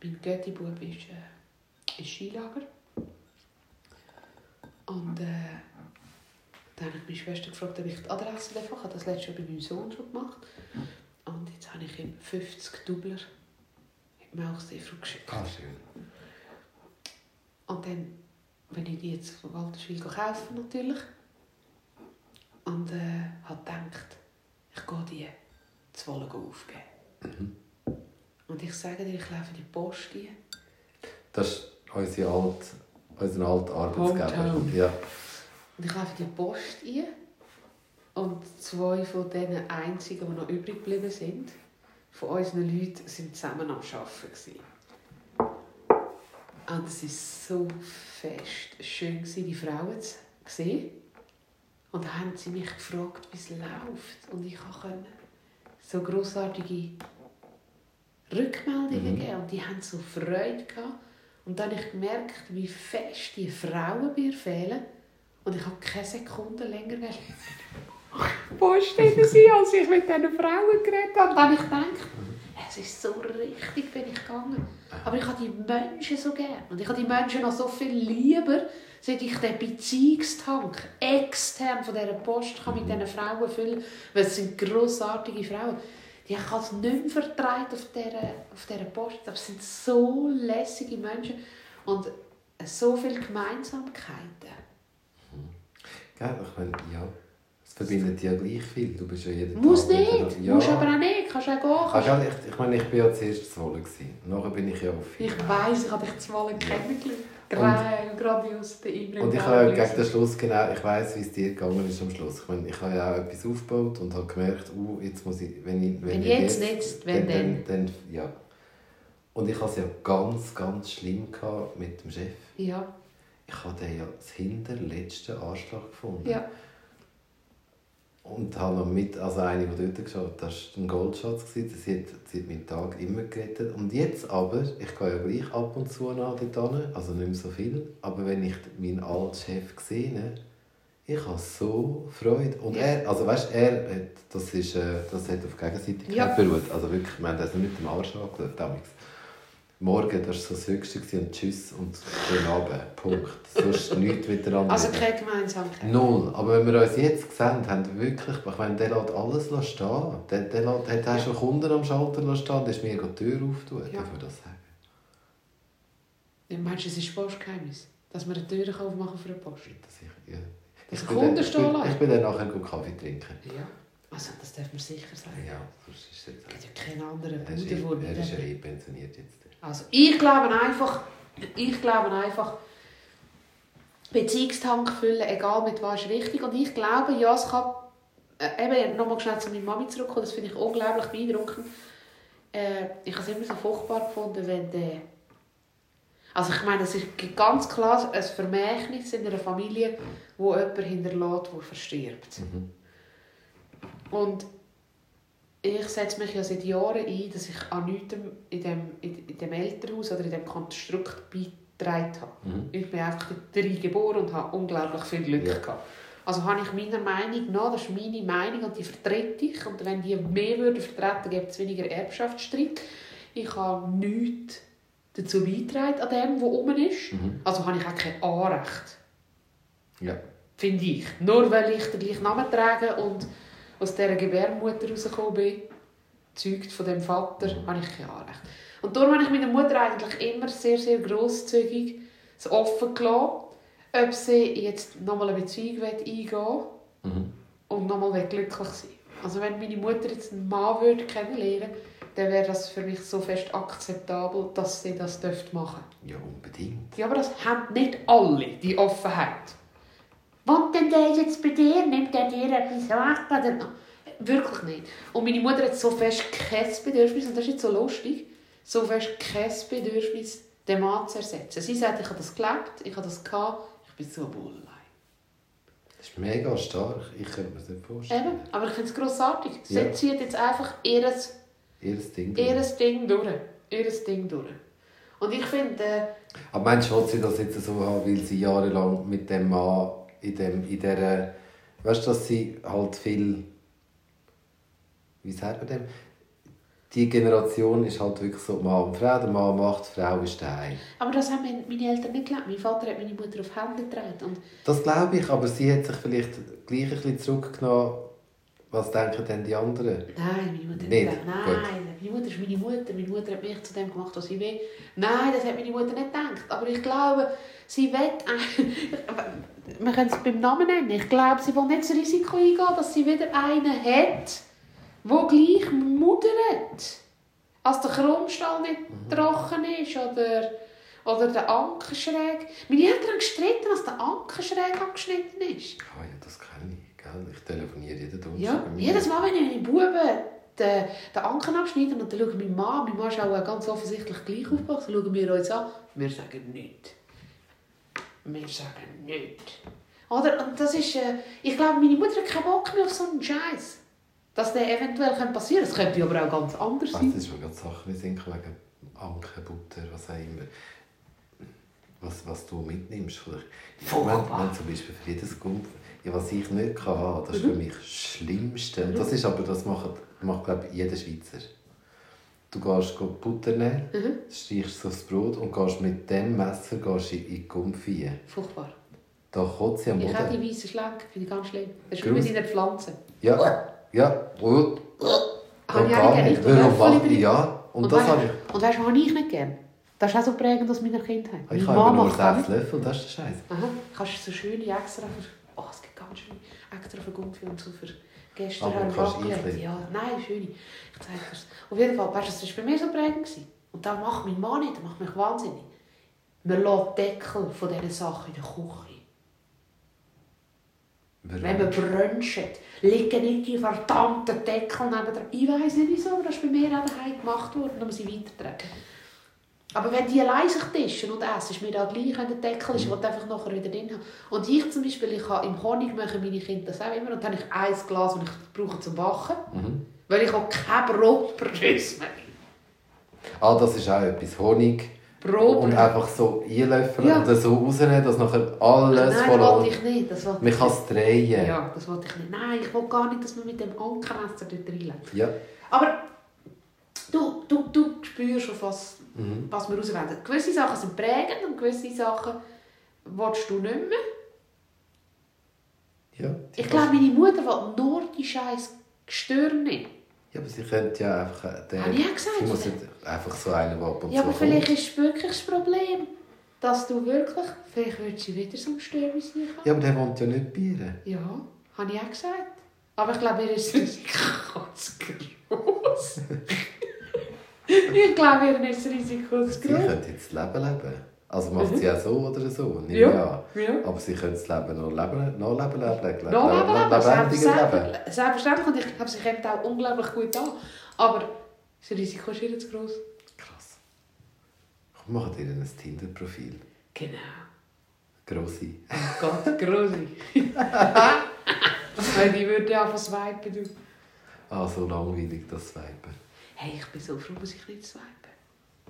Mein Götti-Bub ist äh, im Skilager. Und äh, dann habe ich meine Schwester gefragt, ob ich die Adresse. Ich habe das letztes Jahr bei meinem Sohn schon gemacht. Und jetzt habe ich ihm 50 Dubler im Melchseefrau geschickt. Ah, schön. Und dann, wenn ich die jetzt von Walterswil kaufen natürlich. Und äh, habe gedacht, ich gehe die zu Wolle aufgeben. Und ich sage dir, ich laufe die Post ein. Das ist unsere alte, unser alter Arbeitsgeber. Ja. Und ich laufe die Post ein. Und zwei von den einzigen, die noch übrig geblieben sind, von unseren Leuten, sind zusammen am Arbeiten. gewesen. Und es war so fest schön, die Frauen zu sehen. Und dann haben sie mich gefragt, wie es läuft. Und ich konnte so grossartige Rückmeldungen Mhm. geben. Und die haben so Freude gehabt. Und dann habe ich gemerkt, wie fest die Frauen mir fehlen. Und ich habe keine Sekunde länger Post sein, als ich mit diesen Frauen geredet habe. Und dann ich gedacht, es ist so richtig, bin ich gegangen. Aber ich habe die Menschen so gern. Und ich habe die Menschen noch so viel lieber, seit ich den Beziehungstank extern von dieser Post kann mit diesen Frauen füllen Weil es sind grossartige Frauen. Die ich also nicht mehr vertreibt auf dieser, auf dieser Post. Aber es sind so lässige Menschen. Und so viele Gemeinsamkeiten. Gell? Ich meine, ja. Verbindet ja gleich viel. Du bist ja jeden Muss Tag nicht. Ja. Musst aber auch nicht. Kannst auch gehen. Kannst ich, ich meine, ich bin ja zuerst zu Wolle. Nachher bin ich ja auf Ich weiss, ich habe dich zu Wahlen kennengelernt. Gra- Grandios, der Imre. Und ich habe ja gegen den Schluss genau, ich weiß, wie es dir gegangen ist am Schluss. Ich meine, ich habe ja auch etwas aufgebaut und habe gemerkt, uh, jetzt muss ich, wenn ich, Wenn ich jetzt nicht, wenn dann, dann, dann, ja. Und ich hatte es ja ganz, ganz schlimm mit dem Chef. Ja, Ich habe den ja das hinterletzte Arschloch gefunden. ja. Und habe noch mit, also eine, die dort geschaut das war ein Goldschatz. Das hat, sie hat meinen Tag immer gerettet. Und jetzt aber, ich gehe ja gleich ab und zu nach dort hin, also nicht mehr so viel, aber wenn ich meinen alten Chef sehe, ich habe so Freude. Und er, also weißt, er hat, das, ist, äh, das hat auf Gegenseitigkeit Ja. beruht. Also wirklich, wir haben das nicht mit dem Arsch angeschaut damals. Morgen, das war so das Höchste und Tschüss und guten Abend. Punkt. Sonst nichts miteinander. Also keine Gemeinsamkeit. Null. Aber wenn wir uns jetzt sehen, haben wir wirklich, ich meine, der lässt alles stehen. Der, der, lässt, der hat schon Kunden am Schalter stehen, der ist mir die Tür auftun, Ja. darf ich das sagen? Ja, meinst du, es ist Postgeheimnis? Dass wir eine Tür aufmachen für eine Post? Das ich, ja. Dass Ich ein bin Kunde dann- ich stehen bin-? Ich bin dann nachher gut Kaffee trinken. Ja. Also das darf man sicher sagen. Ja, sonst ist es jetzt... Es gibt ja keine anderen Er eh- er ist ja eh pensioniert jetzt. Also ich glaube einfach, ich glaube einfach, Beziehungstank füllen, egal mit was, ist wichtig. Und ich glaube, ja, es kann... Äh, eben, nochmal schnell zu meiner Mami zurückkommen, das finde ich unglaublich beeindruckend. Äh, ich habe es immer so furchtbar gefunden, wenn der... Also ich meine, es ist ganz klar ein Vermächtnis in einer Familie, wo jemand hinterlässt, der verstirbt. Mhm. Und ich setze mich ja seit Jahren ein, dass ich an nichts in dem, in, in dem Elternhaus oder in dem Konstrukt beigetragen habe. Mhm. Ich bin einfach drin geboren und habe unglaublich viel Glück Ja. gehabt. Also habe ich meiner Meinung nach, das ist meine Meinung und die vertrete ich. Und wenn die mehr würden vertreten, gibt es weniger Erbschaftsstreit. Ich habe nichts dazu beigetragen an dem, was oben ist. Mhm. Also habe ich auch kein Anrecht Ja. finde ich. Nur weil ich den gleichen Namen trage und aus dieser Gebärmutter rausgekommen bin, gezeugt von dem Vater, habe ich kein Anrecht. Und darum habe ich meiner Mutter eigentlich immer sehr, sehr grosszügig es offen gelassen, ob sie jetzt nochmal eine Beziehung eingehen will Mhm. und nochmal glücklich sein Also wenn meine Mutter jetzt einen Mann würde kennenlernen dann wäre das für mich so fest akzeptabel, dass sie das dürfte machen Ja, unbedingt. ja, aber das haben nicht alle, die Offenheit. Wohnt denn der jetzt bei dir? Nimmt der dir etwas weg? Oder? Wirklich nicht. Und meine Mutter hat so fest kein Bedürfnis, und das ist jetzt so lustig, so fest kein Bedürfnis, den Mann zu ersetzen. Sie sagt, ich habe das gelebt, ich habe das gehabt, ich bin so wohl allein. Das ist mega stark. Ich könnte mir das nicht vorstellen. Eben, aber ich finde es grossartig. Sie Ja. zieht jetzt einfach ihres, Ihres Ding. ihres Ding durch. Ihres Ding durch. Und ich finde, äh, Aber meinst du, will sie das jetzt so haben, weil sie jahrelang mit dem Mann in, dem, in dieser... Weißt du, dass sie halt viel... Wie sagt man dem? Die Generation ist halt wirklich so Mann und Frau. Der Mann macht, die Frau ist daheim. aber das haben meine- Eltern nicht geglaubt. Mein Vater hat meine Mutter auf Hände getragen. Und Das glaube ich, aber sie hat sich vielleicht gleich ein bisschen zurückgenommen. Was denken denn die anderen? Nein, meine Mutter Nicht? gedacht, Nein, meine Mutter ist meine Mutter. Meine Mutter hat mich zu dem gemacht, was sie will. Nein, das hat meine Mutter nicht gedacht. Aber ich glaube, sie will... Wir können es beim Namen nennen. Ich glaube, sie will nicht das Risiko eingehen, dass sie wieder einen hat, der gleich muddert. Als der Krummstall nicht trocken ist oder, oder der Anker schräg. Meine Eltern gestritten, als der Anker schräg abgeschnitten ist. Ah ja, das kenne ich. Gell? Ich telefoniere jeden Donnerstag. Ja, jedes Mal, wenn ich meine Buben den, den Anker abschneiden und dann schauen meine Mann, meine Mann ist auch ganz offensichtlich gleich aufgewachsen, schauen wir uns an, wir sagen nichts. Wir sagen nichts. Oder? Und das ist, äh, ich glaube, meine Mutter hat keinen Bock mehr auf so einen Scheiß. Dass der eventuell passieren könnte. Es könnte aber auch ganz anders Was sein. ist mir gerade Sachen wegen Anke, Butter, was auch immer. Was, was du mitnimmst. Vielleicht. Wenn, wenn zum Beispiel für jedes Gumpf, ja, was ich nicht kann das ist Mhm. für mich das Schlimmste. Und das ist aber, das macht, macht glaube ich, jeder Schweizer. Du gehst Butter nehmen, Mhm. streichst so das Brot und gehst mit dem Messer gehst in in die Gumpf rein. Furchtbar. Da kotzt sie am Ich habe die Boden. weißen Schläge, finde ich ganz schlimm. Das ist mit deinen Pflanzen. Ja, ja. Und, Habe ich auch nicht gerne. Ich. Ja, und, Und, das weißt, habe ich... und weißt du, was ich nicht gerne? Das ist auch so prägend aus meiner Kindheit. Ich Meine habe nur sechs Löffel, das ist der Scheiß. Aha, kannst du so schöne extra für... Oh, es gibt ganz schöne extra für Gumpfi und so für gestern Aber haben Raclette. einkleben? Ja, nein, schöne. Ich zeige dir Auf jeden Fall, weißt du, das war bei mir so prägend. Und das macht mein Mann nicht, das macht mich wahnsinnig. Man lässt Deckel von diesen Sachen in der Küche. Warum? Wenn man bruncht, liegen nicht die verdammten Deckel neben der... Ich weiss nicht wieso, aber das ist bei mir auch daheim gemacht worden, um sie weiterzutragen. Aber wenn die allein sich tischen und essen, ist mir da gleich, wenn der Deckel ist, ich will einfach nachher wieder drin haben. Und ich zum Beispiel, ich habe im Honig machen meine Kinder das auch immer und dann habe ich ein Glas, das ich brauche zum Backen. Mhm. Weil ich auch kein Brotbrüss mehr. Ah, das ist auch etwas. Honig. Brot. Und einfach so einlöffeln Ja. dann so rausnehmen, dass nachher alles Nein, voll... das wollte ich nicht. Das wollte Man ich kann es drehen. Ja, das wollte ich nicht. Nein, ich will gar nicht, dass man mit dem Ankermesser dort reinlegt. Ja. Aber du, du, du spürst, auf was, Mhm. was wir auswählen. Gewisse Sachen sind prägend und gewisse Sachen willst du nicht mehr. ja. Ich glaube, meine Mutter will nur die scheiß Gestirn nicht. Ja, aber sie könnte ja einfach... äh, Den, Habe ich ja gesagt. Sie muss nicht einfach so einen, und Ja, aber kommt. vielleicht ist es wirklich das Problem, dass du wirklich... Vielleicht wird sie wieder so ein Gestirn wie sie Ja, aber der wohnt ja nicht bei ihr. Ja, habe ich auch gesagt. Aber ich glaube, ihr ist das ganz groß. ich glaube, ihr ist das Risiko zu Sie groß. könnte jetzt das Leben leben. Also macht sie auch so oder so, Mhm. Ja. ich. Ja. Aber sie könnte das Leben noch leben, noch leben, leben, leben, Noch leben, leben, Leben. selbstverständlich. Selbstverständlich. Und ich glaube, sie kommt auch unglaublich gut an. Aber das Risiko ist ihr zu groß. Krass. Komm, machen dir ein Tinder-Profil. Genau. Grossi. Gott, grosse. Weil die würde ja einfach swipen. Du. Ah, so langweilig, das Swipen. Hey, ich bin so froh, muss ich nicht swipen.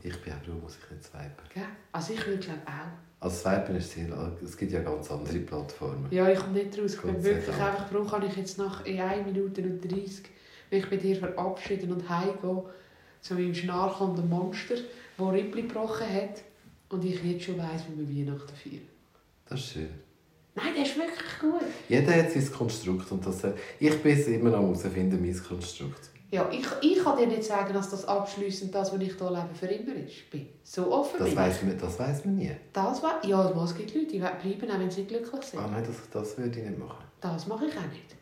Ich bin auch froh, muss ich nicht swipen. Gell? Also ich würde glaube auch. Also Swipen ist sehr... Es gibt ja ganz andere Plattformen. Ja, ich komme nicht raus. Ich bin wirklich einfach froh, kann ich jetzt nach in 1 Minute und 30 mich bei dir verabschieden und heimgehen zu meinem schnarchenden Monster, der Rippli gebrochen hat und ich jetzt schon weiss, wie wir Weihnachten feiern. Das ist schön. Nein, der ist wirklich gut. Jeder hat sein Konstrukt und das... Ich bin es immer noch herausfinden, mein Konstrukt. Ja, ich, ich kann dir nicht sagen, dass das abschliessend das, was ich hier lebe, für immer ist. Bin so offen Das ich. man, das weiss man nie. Das war, ja, es gibt Leute, die bleiben, auch wenn sie glücklich sind. Ah nein, das, das würde ich nicht machen. Das mache ich auch nicht.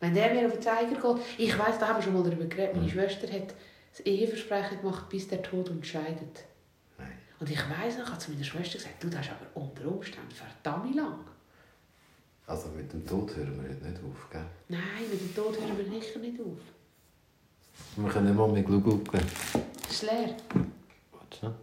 Wenn der mir auf den Zeiger geht, ich weiss, da haben wir schon mal darüber geredet, meine Mhm. Schwester hat das Eheversprechen gemacht, bis der Tod uns scheidet. Nein. Und ich weiss noch, ich habe zu meiner Schwester gesagt, du, das ist aber unter Umständen verdammt lang. Also mit dem Tod hören wir heute nicht auf, gell? Nein, mit dem Tod hören wir sicher nicht auf. Wir können mal mehr schauen. Es ist leer. Warte?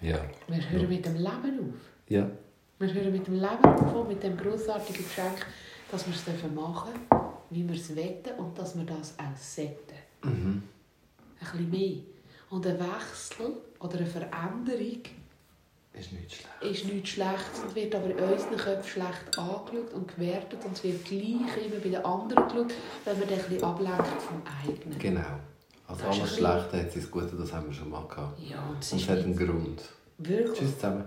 Ja. Wir hören mit dem Leben auf. Ja. Wir hören mit dem Leben davon, mit dem grossartigen Geschenk, dass wir es machen dürfen, wie wir es wollen und dass wir das auch sollten. Mhm. Ein bisschen mehr. Und ein Wechsel oder eine Veränderung Ist nicht schlecht. ist nichts Schlechtes und wird aber in unseren Köpfen schlecht angeschaut und gewertet und es wird gleich immer bei den anderen geschaut, wenn man dann ein bisschen ablenkt vom eigenen. Genau. Also Das alles Schlechte hat sein Gute, das haben wir schon mal gehabt. Ja, es Und ist es hat einen Grund. wirklich Tschüss zusammen.